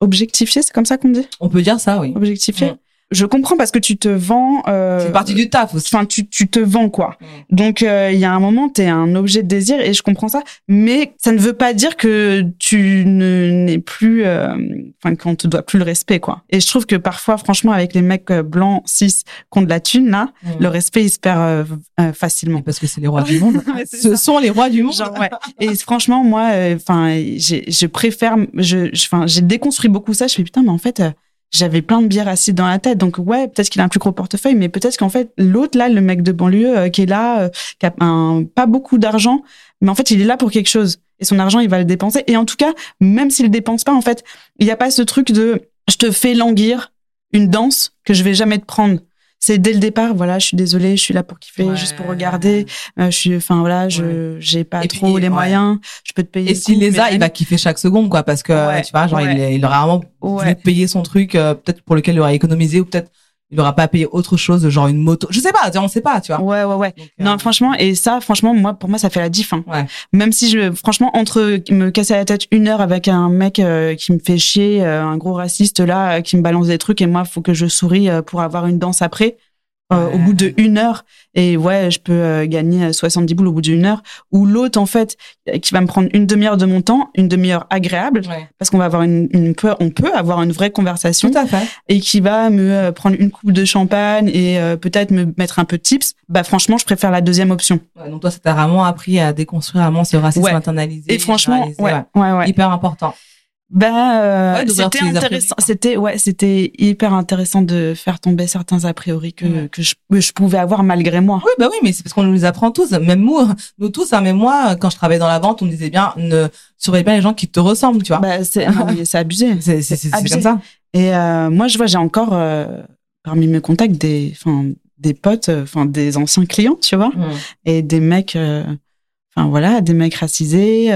objectifié, c'est comme ça qu'on dit? On peut dire ça, oui. Objectifié? Mm. Je comprends parce que tu te vends. Euh, c'est partie du taf aussi. Enfin, tu, tu te vends quoi. Mm. Donc euh, il y a un moment, t'es un objet de désir et je comprends ça, mais ça ne veut pas dire que tu n'es plus, euh, enfin qu'on te doit plus le respect quoi. Et je trouve que parfois, franchement, avec les mecs blancs cis qui ont de la thune là, mm. le respect il se perd facilement. Parce que c'est les rois du monde. (laughs) Ce sont les rois du monde. Genre, ouais. Et franchement, moi, enfin, je préfère, je, enfin, j'ai déconstruit beaucoup ça. Je fais putain, mais en fait j'avais plein de bières acides dans la tête. Donc ouais, peut-être qu'il a un plus gros portefeuille, mais peut-être qu'en fait l'autre là, le mec de banlieue euh, qui est là, euh, qui a pas beaucoup d'argent, mais en fait il est là pour quelque chose. Et son argent, il va le dépenser. Et en tout cas, même s'il dépense pas, en fait, il n'y a pas ce truc de je te fais languir une danse que je vais jamais te prendre c'est dès le départ voilà je suis désolée je suis là pour kiffer juste pour regarder. Euh, je suis enfin voilà je j'ai pas trop les moyens. Je peux te payer et s'il les a il va kiffer chaque seconde quoi parce que tu vois genre il, il aura vraiment payer son truc euh, peut-être pour lequel il aura économisé ou peut-être il aura pas payé autre chose, genre une moto. Je sais pas, on sait pas, tu vois. Ouais, ouais, ouais. non, euh, franchement, et ça, franchement, moi, pour moi, ça fait la diff. Hein. Ouais. Même si je, franchement, entre me casser la tête une heure avec un mec euh, qui me fait chier, euh, un gros raciste là, qui me balance des trucs, et moi, faut que je souris pour avoir une danse après. Euh, au bout de une heure et ouais je peux euh, gagner 70 boules au bout d'une heure ou l'autre en fait qui va me prendre une demi-heure de mon temps une demi-heure agréable parce qu'on va avoir une, une on peut avoir une vraie conversation Tout à fait. et qui va me euh, prendre une coupe de champagne et peut-être me mettre un peu de tips bah franchement je préfère la deuxième option. Donc toi ça t'a vraiment appris à déconstruire vraiment ce racisme internalisé et franchement ouais, ouais, ouais, hyper important ben, euh, c'était intéressant. C'était ouais, c'était hyper intéressant de faire tomber certains a priori que que je, je, pouvais avoir malgré moi. Oui, bah oui, mais c'est parce qu'on nous apprend tous, même nous, nous tous. Hein, même moi, quand je travaillais dans la vente, on me disait bien ne surveille pas les gens qui te ressemblent, tu vois. Bah, c'est c'est abusé. (laughs) C'est c'est comme ça. Et euh, moi, je vois, j'ai encore euh, parmi mes contacts des, enfin, des potes, euh, enfin, des anciens clients, tu vois, et des mecs. Enfin voilà, des mecs racisés,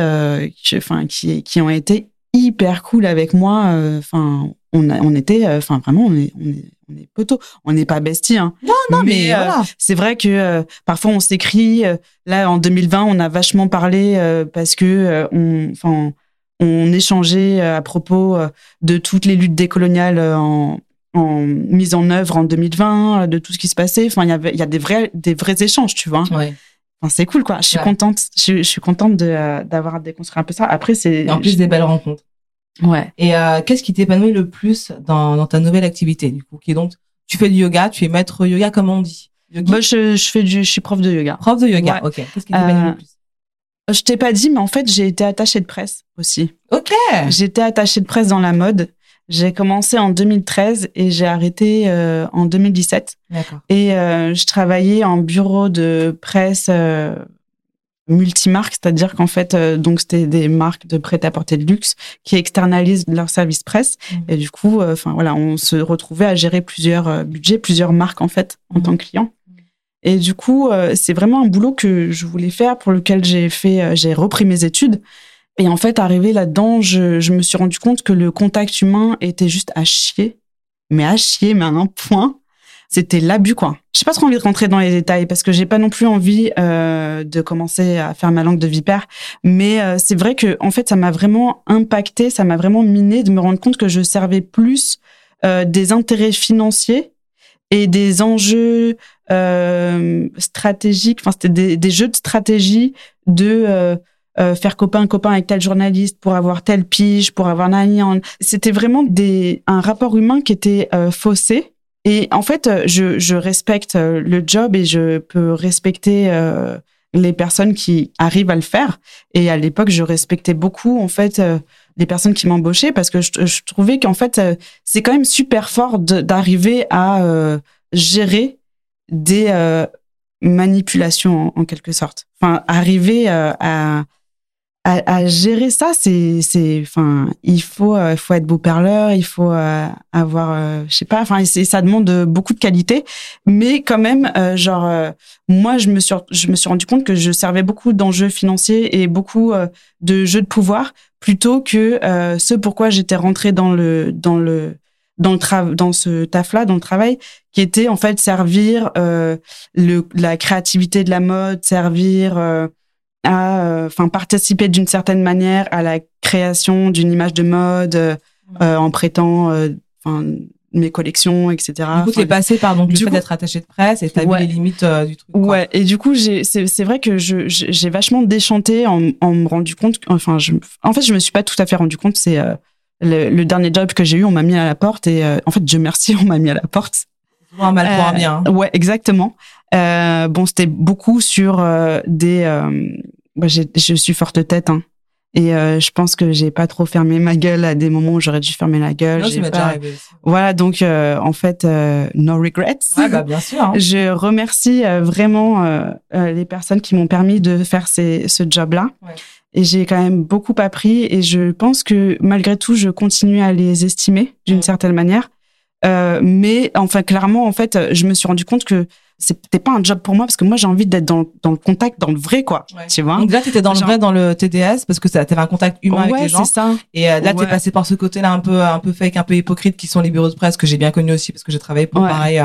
enfin qui qui ont été hyper cool avec moi. Euh, enfin, on, on était, euh, enfin vraiment, on est, on est, on est. On n'est pas bestie. Hein. Non, non, mais, euh, voilà. c'est vrai que parfois on s'écrit. là, en 2020, on a vachement parlé parce que on, enfin, on échangeait à propos de toutes les luttes décoloniales en, en mise en œuvre en 2020, de tout ce qui se passait. Enfin, il y avait, il y a des vrais, des vrais échanges, tu vois. Ouais. Enfin, c'est cool, quoi. Je suis contente. Je, je, suis contente de, d'avoir déconstruit un peu ça. Après, c'est. En plus, des belles rencontres. Ouais. Et euh, qu'est-ce qui t'épanouit le plus dans, dans ta nouvelle activité, du coup, qui est donc, tu fais du yoga, tu es maître yoga, comme on dit. Moi, je, je fais du, je suis prof de yoga. Prof de yoga, ok. Qu'est-ce qui t'épanouit le euh, plus? Je t'ai pas dit, mais en fait, j'ai été attachée de presse aussi. Ok. J'étais attachée de presse dans la mode. J'ai commencé en 2013 et j'ai arrêté euh, en 2017. D'accord. Et euh, je travaillais en bureau de presse euh, multimarque, c'est-à-dire qu'en fait, euh, donc c'était des marques de prêt-à-porter de luxe qui externalisent leur service presse. Mmh. Et du coup, enfin voilà, on se retrouvait à gérer plusieurs budgets, plusieurs marques en fait en mmh. tant que client. Mmh. Et du coup, c'est vraiment un boulot que je voulais faire, pour lequel j'ai fait, j'ai repris mes études. Et en fait, arrivé là-dedans, je, je, me suis rendu compte que le contact humain était juste à chier. Mais à chier, mais à un point. C'était l'abus, quoi. J'ai pas trop envie de rentrer dans les détails parce que j'ai pas non plus envie euh, de commencer à faire ma langue de vipère. Mais euh, c'est vrai que, en fait, ça m'a vraiment impacté, ça m'a vraiment miné de me rendre compte que je servais plus euh, des intérêts financiers et des enjeux euh, stratégiques. Enfin, c'était des, des, jeux de stratégie de euh, euh, faire copain copain avec tel journaliste pour avoir tel pige, pour avoir nani. C'était vraiment des un rapport humain qui était euh, faussé. Et en fait, euh, je, je respecte le job et je peux respecter les personnes qui arrivent à le faire. Et à l'époque, je respectais beaucoup en fait les personnes qui m'embauchaient parce que je, je trouvais qu'en fait, c'est quand même super fort d'arriver à gérer des manipulations en, quelque sorte. Enfin, arriver à à, à, gérer ça, c'est, c'est, enfin, il faut, euh, faut être beau parleur, il faut euh, avoir, euh, je sais pas, enfin, ça demande beaucoup de qualité, mais quand même, genre, moi, je me suis, je me suis rendu compte que je servais beaucoup d'enjeux financiers et beaucoup de jeux de pouvoir plutôt que ce pourquoi j'étais rentrée dans le, dans le, dans le tra dans ce taf-là, dans le travail, qui était en fait servir le, la créativité de la mode, servir à euh, enfin participer d'une certaine manière à la création d'une image de mode euh, en prêtant euh, mes collections, etc. Du coup, t'es passé par donc le du fait d'être attaché de presse et t'as Ouais. vu les limites euh, du truc. quoi. Ouais, et du coup, j'ai, c'est, c'est vrai que je, j'ai vachement déchanté en, en me rendu compte, enfin, je, en fait, je me suis pas tout à fait rendu compte, c'est euh, le, le dernier job que j'ai eu, on m'a mis à la porte et euh, en fait, Dieu merci, (laughs) on m'a mis à la porte. Un mal pour un Euh, bien. hein. Ouais, exactement. Euh, bon, c'était beaucoup sur euh, des. euh, bah, je suis forte tête, hein. Et euh, je pense que j'ai pas trop fermé ma gueule à des moments où j'aurais dû fermer la gueule. Non, pas- déjà arrivé. Voilà, donc euh, en fait, euh, no regrets. Ouais, bah, bien sûr. hein. (laughs) Je remercie euh, vraiment euh, euh, les personnes qui m'ont permis de faire ces, ce job-là. Ouais. Et j'ai quand même beaucoup appris et je pense que malgré tout, je continue à les estimer d'une certaine manière. Euh, mais enfin, clairement, en fait, euh, je me suis rendu compte que c'était pas un job pour moi parce que moi, j'ai envie d'être dans, dans le contact, dans le vrai, quoi. Ouais. Tu vois Donc là, t'étais dans le vrai, dans le TDS, parce que ça, t'avais un contact humain avec les gens. c'est ça. Et euh, là, t'es Ouais. passé par ce côté-là un peu, un peu fake, un peu hypocrite, qui sont les bureaux de presse que j'ai bien connus aussi, parce que j'ai travaillé pour pareil.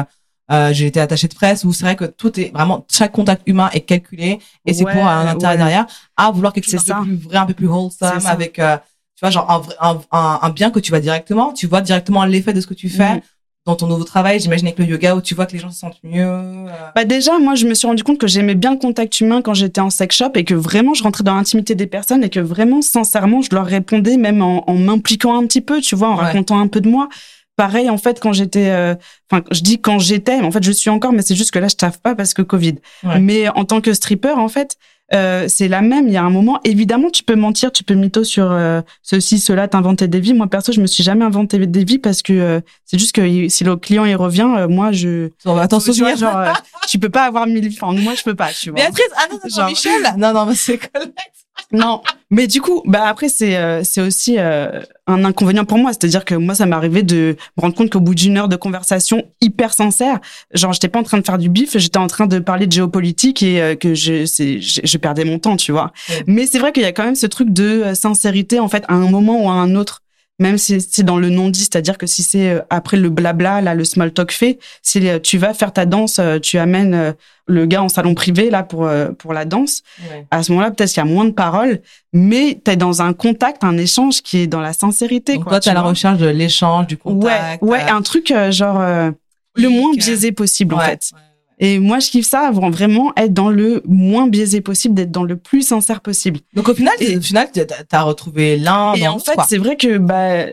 euh, j'ai été attaché de presse où c'est vrai que tout est vraiment chaque contact humain est calculé et c'est pour un intérêt derrière à vouloir quelque chose un peu ça. plus vrai un peu plus wholesome avec euh, tu vois genre un, un, un, un bien que tu vois directement tu vois directement l'effet de ce que tu fais Mm. dans ton nouveau travail j'imagine avec le yoga où tu vois que les gens se sentent mieux euh, Bah déjà, moi, je me suis rendu compte que j'aimais bien le contact humain quand j'étais en sex shop et que vraiment, je rentrais dans l'intimité des personnes et que vraiment, sincèrement, je leur répondais même en, en m'impliquant un petit peu, tu vois, en Ouais. racontant un peu de moi. Pareil, en fait, quand j'étais, euh, enfin, je dis quand j'étais, mais en fait, je suis encore, mais c'est juste que là, je taffe pas parce que Covid. Ouais. Mais en tant que stripper, en fait, euh, c'est la même. Il y a un moment, évidemment, tu peux mentir, tu peux mytho sur euh, ceci, cela, t'inventer des vies. Moi, perso, je me suis jamais inventé des vies parce que euh, c'est juste que si le client il revient, euh, moi, je on va t'en souvenir genre, euh, tu peux pas avoir mille. Enfin, moi, je peux pas, tu (laughs) vois. Béatrice ah non non, Genre- Michel non non c'est correct (laughs) Non, mais du coup, bah après, c'est euh, c'est aussi euh, un inconvénient pour moi. C'est-à-dire que moi, ça m'est arrivé de me rendre compte qu'au bout d'une heure de conversation hyper sincère, genre, j'étais pas en train de faire du bif, j'étais en train de parler de géopolitique et euh, que je, c'est, je, je perdais mon temps, tu vois. Ouais. Mais c'est vrai qu'il y a quand même ce truc de euh, sincérité, en fait, à un moment ou à un autre. Même si c'est dans le non-dit, c'est-à-dire que si c'est euh, après le blabla, là, le small talk fait, si euh, tu vas faire ta danse, euh, tu amènes le gars en salon privé, là, pour, pour la danse, Ouais. à ce moment-là, peut-être qu'il y a moins de paroles, mais tu es dans un contact, un échange qui est dans la sincérité. donc quoi, toi tu t'es à la recherche de l'échange du Ouais, contact ouais, euh, un truc genre euh, le moins biaisé possible, en ouais, fait. ouais. Et moi, je kiffe ça, avant vraiment être dans le moins biaisé possible, d'être dans le plus sincère possible. donc au final Et- au final t'as- retrouvé l'un Et dans en fait, c'est vrai que bah,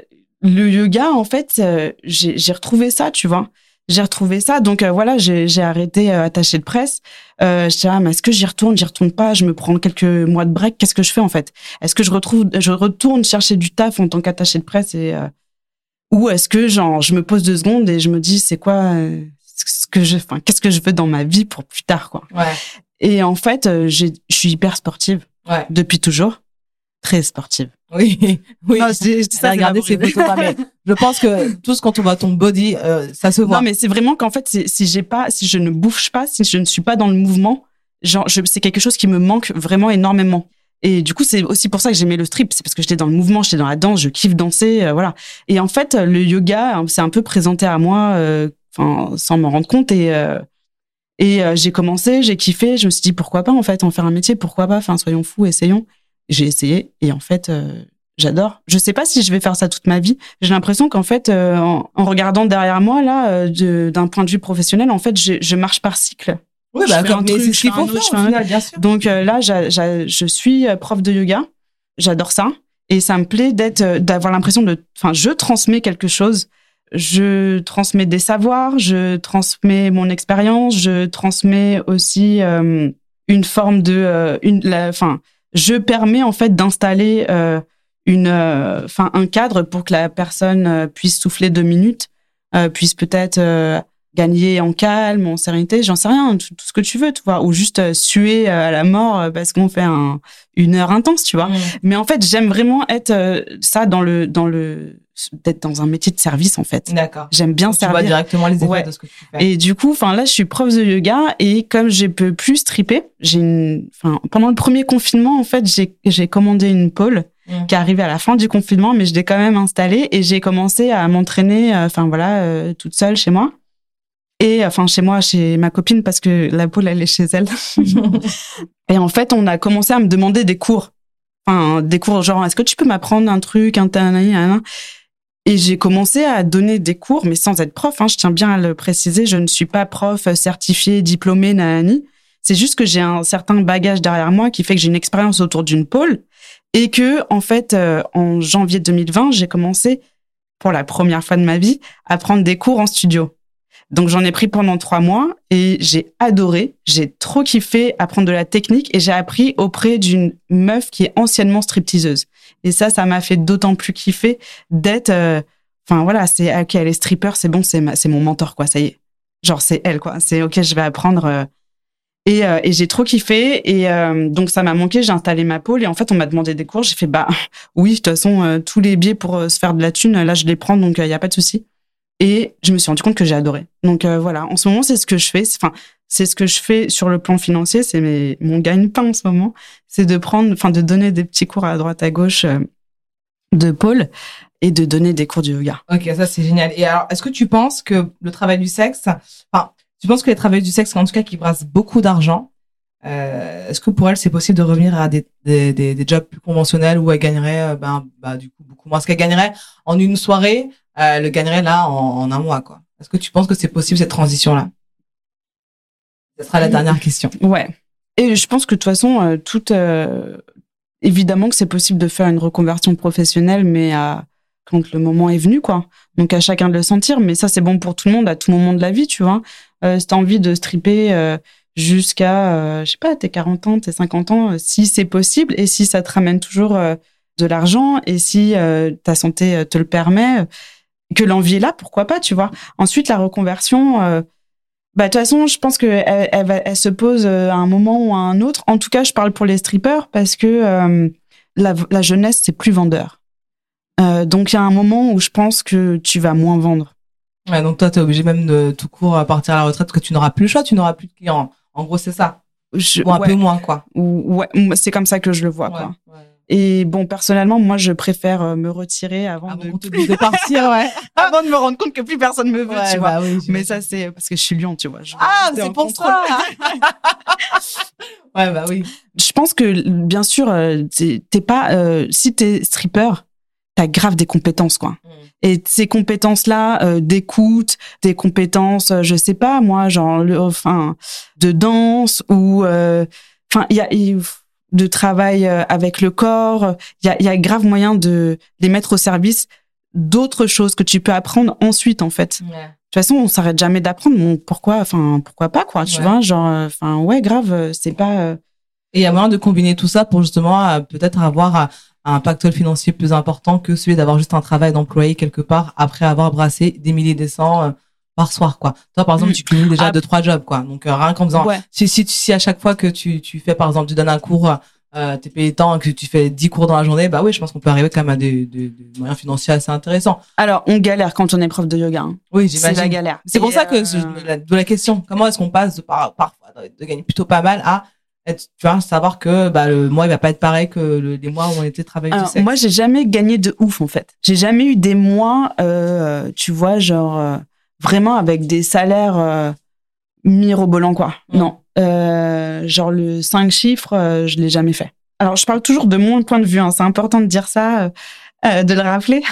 le yoga, en fait, euh, j'ai retrouvé ça, tu vois. J'ai retrouvé ça. Donc euh, voilà, j'ai arrêté euh, attaché de presse. Euh, je dis, ah, mais est-ce que j'y retourne, j'y retourne pas Je me prends quelques mois de break. Qu'est-ce que je fais en fait? Est-ce que je retrouve, je retourne chercher du taf en tant qu'attaché de presse et euh, ou est-ce que genre je me pose deux secondes et je me dis c'est quoi ce que je, enfin qu'est-ce que je veux dans ma vie pour plus tard quoi. ouais Et en fait, euh, je suis hyper sportive ouais depuis toujours, très sportive. oui (laughs) oui Non, je je dis ça, c'est regardez ces photos mais je pense que tous quand on voit ton body euh, ça se voit Non, mais c'est vraiment qu'en fait, si j'ai pas, si je ne bouffe pas, si je ne suis pas dans le mouvement, genre, je- c'est quelque chose qui me manque vraiment énormément. Et du coup, c'est aussi pour ça que j'aimais le strip, c'est parce que j'étais dans le mouvement, j'étais dans la danse, je kiffe danser, euh, voilà. Et en fait, le yoga, c'est un peu présenté à moi, euh, enfin, sans m'en rendre compte. Et euh, et euh, j'ai commencé, j'ai kiffé, je me suis dit pourquoi pas en fait en faire un métier, pourquoi pas, enfin, soyons fous, essayons. J'ai essayé et en fait. euh, J'adore. Je sais pas si je vais faire ça toute ma vie. J'ai l'impression qu'en fait, euh, en, en regardant derrière moi là, euh, d'un point de vue professionnel, en fait, je, je marche par cycle. oui bah comme c'est ce qu'il faut faire final bien sûr Donc euh, là, je suis prof de yoga. J'adore ça et ça me plaît d'être, d'avoir l'impression de, enfin, je transmets quelque chose. Je transmets des savoirs, je transmets mon expérience, je transmets aussi euh, une forme de, euh, une, la, je permets en fait d'installer euh, une, euh, enfin, un cadre pour que la personne puisse souffler deux minutes, puisse peut-être gagner en calme, en sérénité, j'en sais rien, tout, tout ce que tu veux, tu vois, ou juste euh, suer euh, à la mort euh, parce qu'on fait un, une heure intense, tu vois. Mais en fait, j'aime vraiment être ça dans le, dans le, d'être dans un métier de service en fait. d'accord J'aime bien Donc, tu vois servir. directement les effets Ouais. de ce que tu fais Et du coup, enfin là, je suis prof de yoga et comme je peux plus stripper, j'ai une, enfin pendant le premier confinement, en fait, j'ai j'ai commandé une pole qui est arrivée à la fin du confinement, mais je l'ai quand même installée et j'ai commencé à m'entraîner, euh, enfin voilà, euh, toute seule chez moi. Et enfin chez moi, chez ma copine parce que la pole elle est chez elle. (laughs) et en fait, on a commencé à me demander des cours, enfin des cours genre est-ce que tu peux m'apprendre un truc, un, un, un, un Et j'ai commencé à donner des cours, mais sans être prof. Hein, je tiens bien à le préciser. Je ne suis pas prof certifié, diplômé, nanani. C'est juste que j'ai un certain bagage derrière moi qui fait que j'ai une expérience autour d'une pôle et que, en fait, euh, en janvier 2020, j'ai commencé pour la première fois de ma vie à prendre des cours en studio. Donc j'en ai pris pendant trois mois et j'ai adoré, j'ai trop kiffé apprendre de la technique et j'ai appris auprès d'une meuf qui est anciennement stripteaseuse. Et ça, ça m'a fait d'autant plus kiffer d'être, euh, enfin voilà, c'est ok, elle est stripper, c'est bon, c'est mon mentor quoi, ça y est. Genre c'est elle quoi, c'est ok, je vais apprendre. Euh, et, euh, et j'ai trop kiffé et donc ça m'a manqué. J'ai installé ma pôle et en fait on m'a demandé des cours. J'ai fait bah (laughs) oui, de toute façon tous les biais pour se faire de la thune, là je les prends donc il y a pas de souci. Et je me suis rendu compte que j'ai adoré. Donc euh, voilà, en ce moment, c'est ce que je fais. Enfin, c'est ce que je fais sur le plan financier. C'est mes, mon gagne-pain en ce moment. C'est de prendre, enfin, de donner des petits cours à droite, à gauche euh, de Paul et de donner des cours de yoga. Ok, ça c'est génial. Et alors, est-ce que tu penses que le travail du sexe, enfin, tu penses que les travailleurs du sexe, en tout cas, qui brassent beaucoup d'argent, euh, est-ce que pour elle, c'est possible de revenir à des, des, des, jobs plus conventionnels où elle gagnerait, euh, ben, bah, du coup, beaucoup moins? ce qu'elle gagnerait en une soirée euh, le gagnerait là en, un mois, quoi? Est-ce que tu penses que c'est possible cette transition-là? Ce sera la dernière question. Ouais. Et je pense que de toute façon, euh, évidemment que c'est possible de faire une reconversion professionnelle, mais à quand le moment est venu, quoi. Donc à chacun de le sentir, mais ça c'est bon pour tout le monde à tout moment de la vie, tu vois. Euh, t'as envie de stripper jusqu'à, je sais pas, tes 40 ans, tes 50 ans, si c'est possible et si ça te ramène toujours de l'argent et si ta santé te le permet, que l'envie est là, pourquoi pas, tu vois. Ensuite, la reconversion, euh, bah de toute façon, je pense que elle, se pose euh, à un moment ou à un autre. En tout cas, je parle pour les strippers parce que euh, la, jeunesse c'est plus vendeur. donc il y a un moment où je pense que tu vas moins vendre. Donc toi, tu es obligé même de tout court partir à la retraite parce que tu n'auras plus le choix, tu n'auras plus de clients. En gros, c'est ça. Je, ou un peu moins, quoi. Ouais, c'est comme ça que je le vois, quoi. Et bon, personnellement, moi, je préfère euh, me retirer avant, de... de... (laughs) partir, ouais. (laughs) avant de me rendre compte que plus personne me veut, tu vois. Bah Mais ça, c'est parce que je suis lion, tu vois. ah, c'est pour ça. (laughs) ouais, bah oui. Je pense que, bien sûr, euh, t'es pas, euh, si t'es stripper, t'as grave des compétences, quoi. Mm. Et ces compétences-là, euh, d'écoute, des compétences, je sais pas, moi, genre, enfin, de danse ou, enfin, il y a, de travail euh, avec le corps. Il y a, y a grave moyen de les mettre au service d'autres choses que tu peux apprendre ensuite, en fait. De toute façon, on s'arrête jamais d'apprendre. Bon, pourquoi, enfin, pourquoi pas, quoi, tu vois, genre, euh, enfin, ouais, grave, euh, c'est pas. Et il y a moyen de combiner tout ça pour justement peut-être avoir un pactole financier plus important que celui d'avoir juste un travail d'employé quelque part après avoir brassé des milliers de cents par soir quoi. Toi par exemple, mm. tu cumules déjà ah. deux trois jobs quoi. Donc euh, rien qu'en faisant si si si à chaque fois que tu tu fais par exemple tu donnes un cours euh, t'es payé tant que tu fais 10 cours dans la journée, bah oui, je pense qu'on peut arriver quand même à des, des, moyens financiers assez intéressants. Alors, on galère quand on est prof de yoga. Hein. Oui, j'imagine. C'est la galère. C'est pour ça que euh... de la question, comment est-ce qu'on passe de par, parfois de, gagner plutôt pas mal à être, tu vois, savoir que bah, le mois il va pas être pareil que le, les mois où on était travaillé Alors, Moi, j'ai jamais gagné de ouf en fait. J'ai jamais eu des mois, euh, tu vois, genre euh, vraiment avec des salaires euh, mirobolants, quoi. Mm. Non. Euh, genre le 5 chiffres, euh, je l'ai jamais fait. Alors, je parle toujours de mon point de vue. Hein. C'est important de dire ça, de le rappeler.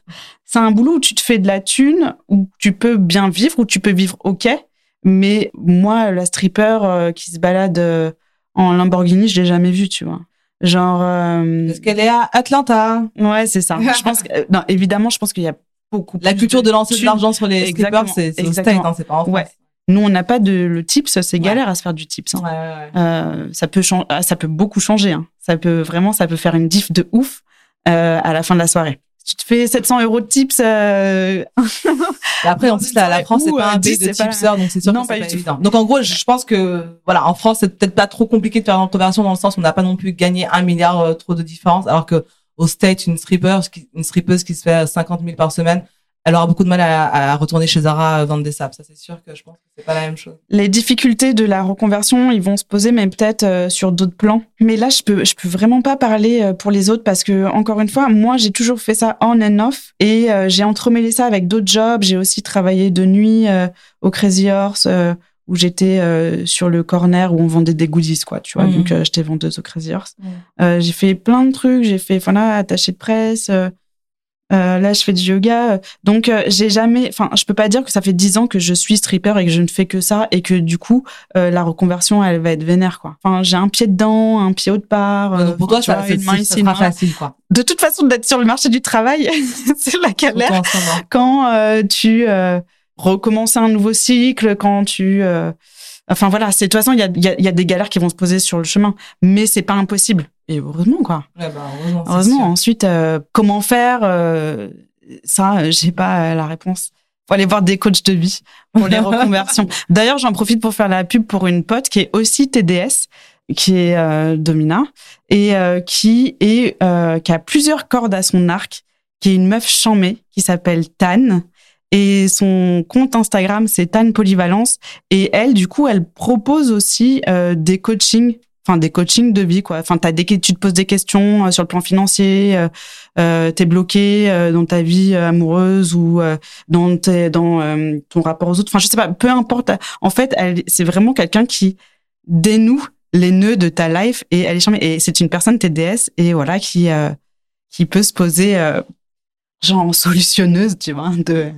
(laughs) c'est un boulot où tu te fais de la thune, où tu peux bien vivre, où tu peux vivre OK. Mais moi, la stripper qui se balade en Lamborghini, je l'ai jamais vue, tu vois. Genre. Parce qu'elle est à Atlanta. Ouais, c'est ça. je pense que, non, évidemment, je pense qu'il y a la culture de, lancer de l'argent sur les strippers, c'est au hein, c'est pas en France. Ouais. Nous, on n'a pas de le tips, c'est galère à se faire du tips. Hein. Ouais, ouais, euh, ça peut changer, ah, ça peut beaucoup changer. Hein. Ça peut vraiment, ça peut faire une diff de ouf euh, à la fin de la soirée. Tu te fais 700 euros de tips. Euh... Après, en plus, la, la France, c'est pas un pays de tipseurs, donc c'est sûr non, que c'est pas, évident. Donc, en gros, je pense que, voilà, en France, c'est peut-être pas trop compliqué de faire une conversion dans le sens où on n'a pas non plus gagné un milliard euh, trop de différence, alors que au State, une stripper, une strippeuse qui se fait 50 000 par semaine, elle aura beaucoup de mal à, à retourner chez Zara vendre des sapes. Ça, c'est sûr que je pense que c'est pas la même chose. Les difficultés de la reconversion, ils vont se poser, mais peut-être euh, sur d'autres plans. Mais là, je peux, je peux vraiment pas parler euh, pour les autres parce que, encore une fois, moi, j'ai toujours fait ça on and off et euh, j'ai entremêlé ça avec d'autres jobs. J'ai aussi travaillé de nuit au Crazy Horse où j'étais sur le corner où on vendait des goodies, quoi, tu vois. Mhm. Donc, j'étais vendeuse au Crazy Horse. j'ai fait plein de trucs. J'ai fait, voilà, attaché de presse Euh, là, je fais du yoga. Donc, euh, j'ai jamais, enfin, je peux pas dire que ça fait dix ans que je suis stripper et que je ne fais que ça et que du coup, euh, la reconversion, elle va être vénère, quoi. Enfin, j'ai un pied dedans, un pied autre part. Donc, pour toi, tu ça, vois, c'est une main ici, une main facile, quoi. De toute façon, d'être sur le marché du travail, (laughs) c'est la galère quand euh, tu euh, recommences un nouveau cycle, quand tu, euh, enfin voilà, c'est de toute façon, il y a, il y, a, il y a des galères qui vont se poser sur le chemin, mais c'est pas impossible. Et heureusement, quoi. Ouais, bah, heureusement. Ensuite, euh, comment faire euh, Ça, euh, j'ai pas euh, la réponse. Faut aller voir des coachs de vie pour les (laughs) reconversions. D'ailleurs, j'en profite pour faire la pub pour une pote qui est aussi TDS, qui est euh, Domina et qui est qui a plusieurs cordes à son arc, qui est une meuf chamée qui s'appelle Tan. Et son compte Instagram, c'est Tan Polyvalence. Et elle, du coup, elle propose aussi euh, des coachings, enfin des coachings de vie, quoi. Enfin, t'as des, tu te poses des questions euh, sur le plan financier, euh, euh, t'es bloqué euh, dans ta vie euh, amoureuse ou euh, dans, tes, dans euh, ton rapport aux autres. Enfin, je sais pas, peu importe. En fait, elle, c'est vraiment quelqu'un qui dénoue les nœuds de ta life et elle est charmée. Et c'est une personne TDS et voilà qui qui peut se poser genre solutionneuse, tu vois, de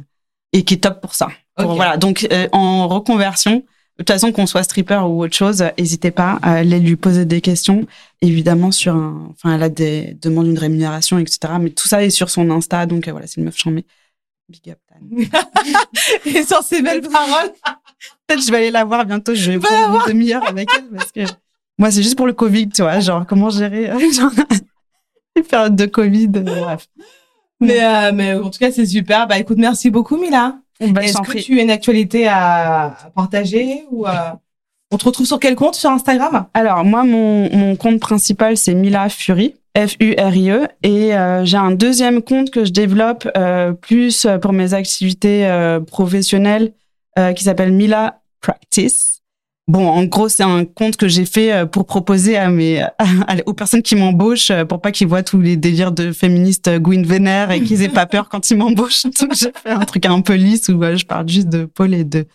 et qui est top pour ça. Pour- voilà. Donc euh, en reconversion, de toute façon qu'on soit stripper ou autre chose, n'hésitez pas à aller lui poser des questions. Évidemment sur un, enfin elle a des demandes une rémunération, etc. Mais tout ça est sur son Insta, donc euh, voilà, c'est une meuf charmée. Big up. Tan. (laughs) Et sur ces belles paroles. Peut-être je vais aller la voir bientôt. Je vais prendre une demi-heure avec elle parce que moi c'est juste pour le Covid, tu vois, genre comment gérer euh, (laughs) les périodes de Covid. bref. Mais, euh, mais en tout cas, c'est super. Bah, écoute, merci beaucoup, Mila. Bah, Est-ce que prie. tu as une actualité à, partager ou euh, on te retrouve sur quel compte? Sur Instagram? Alors, moi, mon, mon compte principal, c'est Mila Fury, F-U-R-I-E. Et euh, j'ai un deuxième compte que je développe euh, plus pour mes activités euh, professionnelles qui s'appelle Mila Practice. Bon, en gros, c'est un compte que j'ai fait euh, pour proposer à mes, (laughs) à- aux personnes qui m'embauchent euh, pour pas qu'ils voient tous les délires de féministes euh, Gwyn Vénère et qu'ils aient pas peur quand ils m'embauchent. Donc, (laughs) j'ai fait un truc un peu lisse où je parle juste de pôle et de,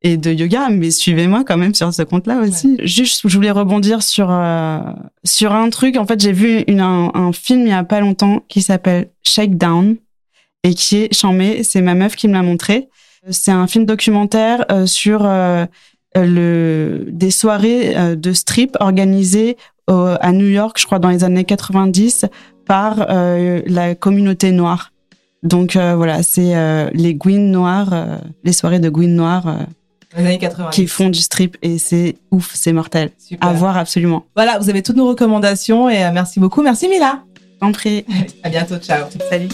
et de yoga, mais suivez-moi quand même sur ce compte-là aussi. Juste, je voulais rebondir sur euh, sur un truc. En fait, j'ai vu une, un, un film il y a pas longtemps qui s'appelle Shakedown et qui est chambé. C'est ma meuf qui me l'a montré. C'est un film documentaire euh, sur euh, le des soirées euh, de strip organisées au- à New York, je crois dans les années 90 par euh, la communauté noire. Donc euh, voilà, c'est euh, les Gwyn noirs, euh, les soirées de Gwyn noirs euh, Les années 80. qui font du strip et c'est ouf, c'est mortel. Super. À voir absolument. Voilà, vous avez toutes nos recommandations et euh, merci beaucoup. Merci Mila. En prie. (laughs) À bientôt. Ciao. Salut.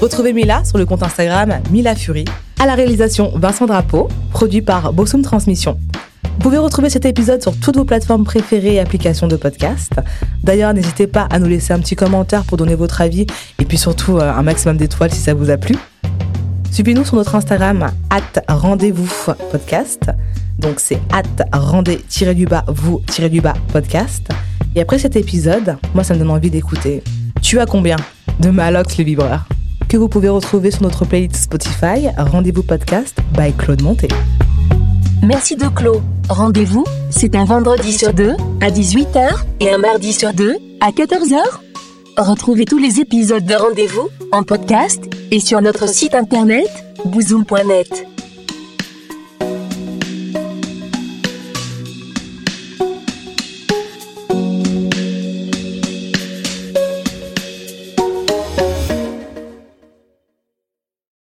Retrouvez Mila sur le compte Instagram Mila Fury. À la réalisation Vincent Drapeau, produit par Bossum Transmission. Vous pouvez retrouver cet épisode sur toutes vos plateformes préférées et applications de podcast. D'ailleurs, n'hésitez pas à nous laisser un petit commentaire pour donner votre avis et puis surtout euh, un maximum d'étoiles si ça vous a plu. Suivez-nous sur notre Instagram at rendez-vous podcast. Donc c'est at rendez-du-bas vous-du-bas podcast. Et après cet épisode, moi ça me donne envie d'écouter. Tu as combien de Malox le vibreur? Que vous pouvez retrouver sur notre playlist Spotify Rendez-vous podcast by Claude Monté. Merci de Clos. Rendez-vous, c'est un vendredi sur deux, à 18h, et un mardi sur deux, à 14h. Retrouvez tous les épisodes de Rendez-vous, en podcast, et sur notre site internet, bouzoom.net.